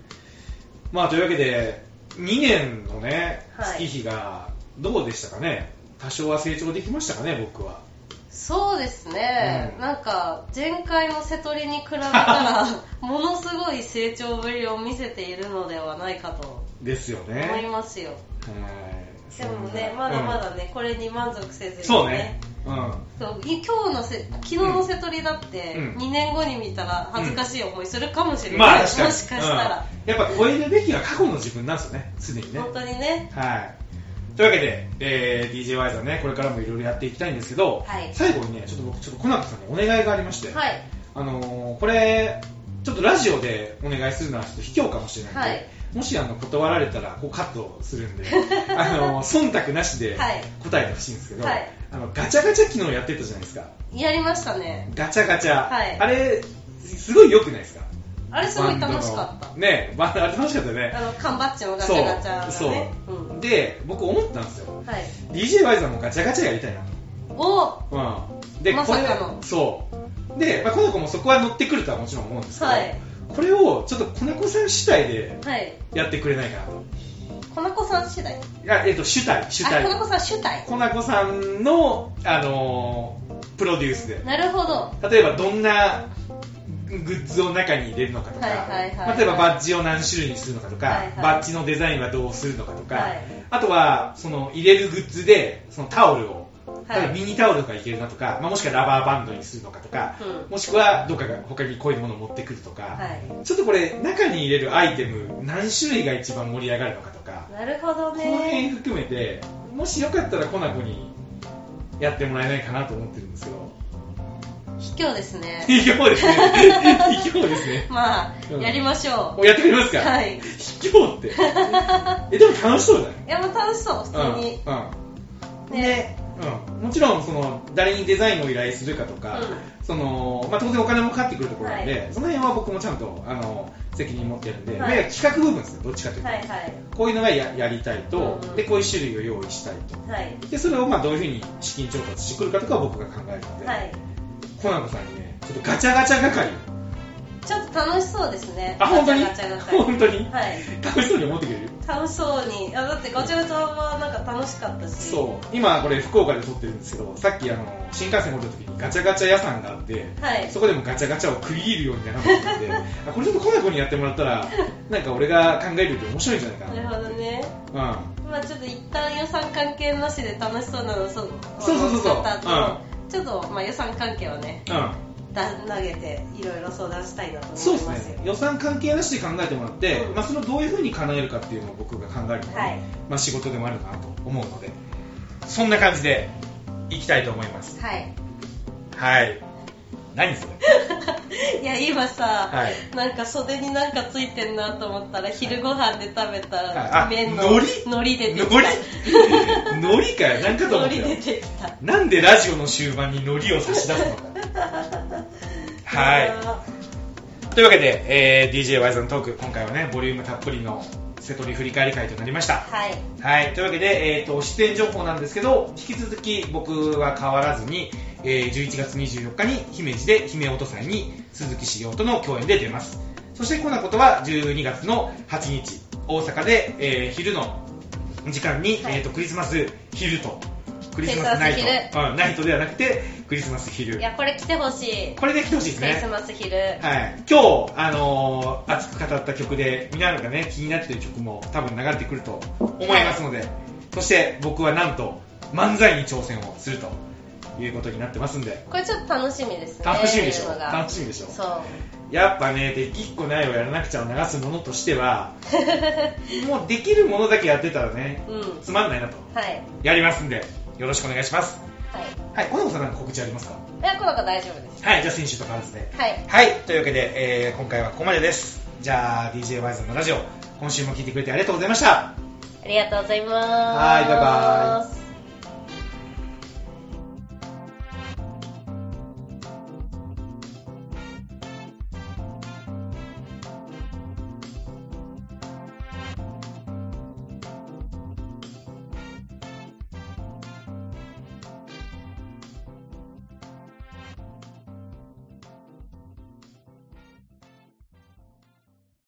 まあというわけで2年のねはい。月日がどうでしたかね、多少は成長できましたかね僕はそうですね、うん。なんか前回の瀬戸りに比べたら ものすごい成長ぶりを見せているのではないかとですよね。思いますよ、はい。でもねまだまだね、これに満足せずにね。そうね。うん。そうい今日のせ昨日の瀬戸りだって、うん。2年後に見たら恥ずかしい思いするかもしれない、まあ確かに。もしかしたら、うん。やっぱ超えるべきは過去の自分なんですよね常にね。本当にね。はいというわけで、えー、DJ ワイザーねこれからもいろいろやっていきたいんですけど、はい。最後にねちょっと僕ちょっとコナコさんにお願いがありまして、はい。あのーこれちょっとラジオでお願いするのはちょっと卑怯かもしれないので、はい。もしあの断られたらこうカットするんで あの忖度なしではい。答えてほしいんですけど、はい。あのガチャガチャ昨日やってたじゃないですか。やりましたね。ガチャガチャ、はい。あれすごい良くないですか？あれすごい楽しかった。ねあれ楽しかったよね。あの缶バッジのガチャガチャがね。そう。う。ん。で僕思ったんですよ。はい。DJ ワイザーもガチャガチャやりたいなお。と、うん、でまさかの。そう。で、まあ、この子もそこは乗ってくるとはもちろん思うんですけど、はい。これをちょっとコナコさん主体ではい。やってくれないかなと。コナコさん次第いやえっと主体主体。あコナコさん主体。コナコさんの、あのープロデュースで。なるほど。例えばどんなグッズを中に入れるのかとか、はいはいはい例えばバッジを何種類にするのかとか、はいはい。バッジのデザインはどうするのかとか、はいあとはその入れるグッズでそのタオルを、はい。ミニタオルとかいけるなとか、まあ、もしくはラバーバンドにするのかとか、うん。もしくはどっかが他にこういうものを持ってくるとか、はい。ちょっとこれ中に入れるアイテム何種類が一番盛り上がるのかとか、なるほどこの辺ね含めてもしよかったらコナコにやってもらえないかなと思ってるんですけど卑怯ですね。卑怯ですね。卑怯ですね。まあ、うんやりましょもうやってくれますか、はい。卑怯って。えでも楽しそうだねうい？やもう楽しそう普通に、うん、うん。ね。うん、もちろんその誰にデザインを依頼するかとか、うん。そのまあ、当然お金もかかってくるところなんで、はその辺は僕もちゃんとあの責任持ってるんで、はい。で企画部分ですねどっちかというと、はいはい。こういうのがややりたいと、うんうん。でこういう種類を用意したいと。はい。でそれをまあどういうふうに資金調達してくるかとかは僕が考えるので、はいコナコさんにねちょっとガチャガチャ係。ちょっと楽しそうですね。あ本当に？ガチャガチャ本当に？はい。楽しそうに思ってくれる？楽しそうに。あだってガチャガチャはなんか楽しかったし。そう。今これ福岡で撮ってるんですけどさっきあの新幹線乗った時にガチャガチャ屋さんがあってはい。そこでもガチャガチャを食い入るように並んでたんで あこれちょっとコナコにやってもらったらなんか俺が考えるより面白いんじゃないかな。なるほどね。うん。まあちょっと一旦予算関係なしで楽しそうなのそうそうそうそうそう。作った後ちょっとまあ予算関係はねうん。だ投げていろいろ相談したいなと思いますそうですね。予算関係なしで考えてもらって、うん。まあ、そのどういうふうに叶えるかっていうのを僕が考えるのが、はい。まあ、仕事でもあるかなと思うのでそんな感じでいきたいと思います。はい。はい何それいや今さ、はい。なんか袖になんかついてんなと思ったら昼ご飯で食べた麺の海苔？海苔出てきた。海苔？かよ。なんかと思った。よ海苔出てきた。なんでラジオの終盤に海苔を差し出すのか。はい。というわけで、えー DJ ワイズのトーク今回はねボリュームたっぷりの瀬戸り振り返り会となりました。はい。はい、というわけで、えー、と出演情報なんですけど引き続き僕は変わらずに、えー11月24日に姫路で姫音祭に鈴木茂雄との共演で出ます。そしてこんなことは12月の8日大阪で、えー昼の時間に、はい。えー、とクリスマス昼とクリスマスナイト。うん、ナイトではなくてクリスマス昼。いやこれ来てほしい。これで来てほしいですクリスねマス昼。はい、今日、あのー熱く語った曲で皆さんがね気になってる曲も多分流れてくると思いますので、そして僕はなんと漫才に挑戦をするということになってますんで。これちょっと楽しみですね。楽しみでしょ？楽しみでしょ？そう。やっぱねできっこないをやらなくちゃを流すものとしては もうできるものだけやってたらねうん。つまんないなと。はい。やりますんでよろしくお願いします。はい。はい小野子さんなんか告知ありますか？いやこの子大丈夫です。はいじゃあ選手と変わらずで。はい。はい、というわけで、えー今回はここまでです。じゃあ、DJ ワイズのラジオ、今週も聞いてくれてありがとうございました。ありがとうございます。はいバイバイ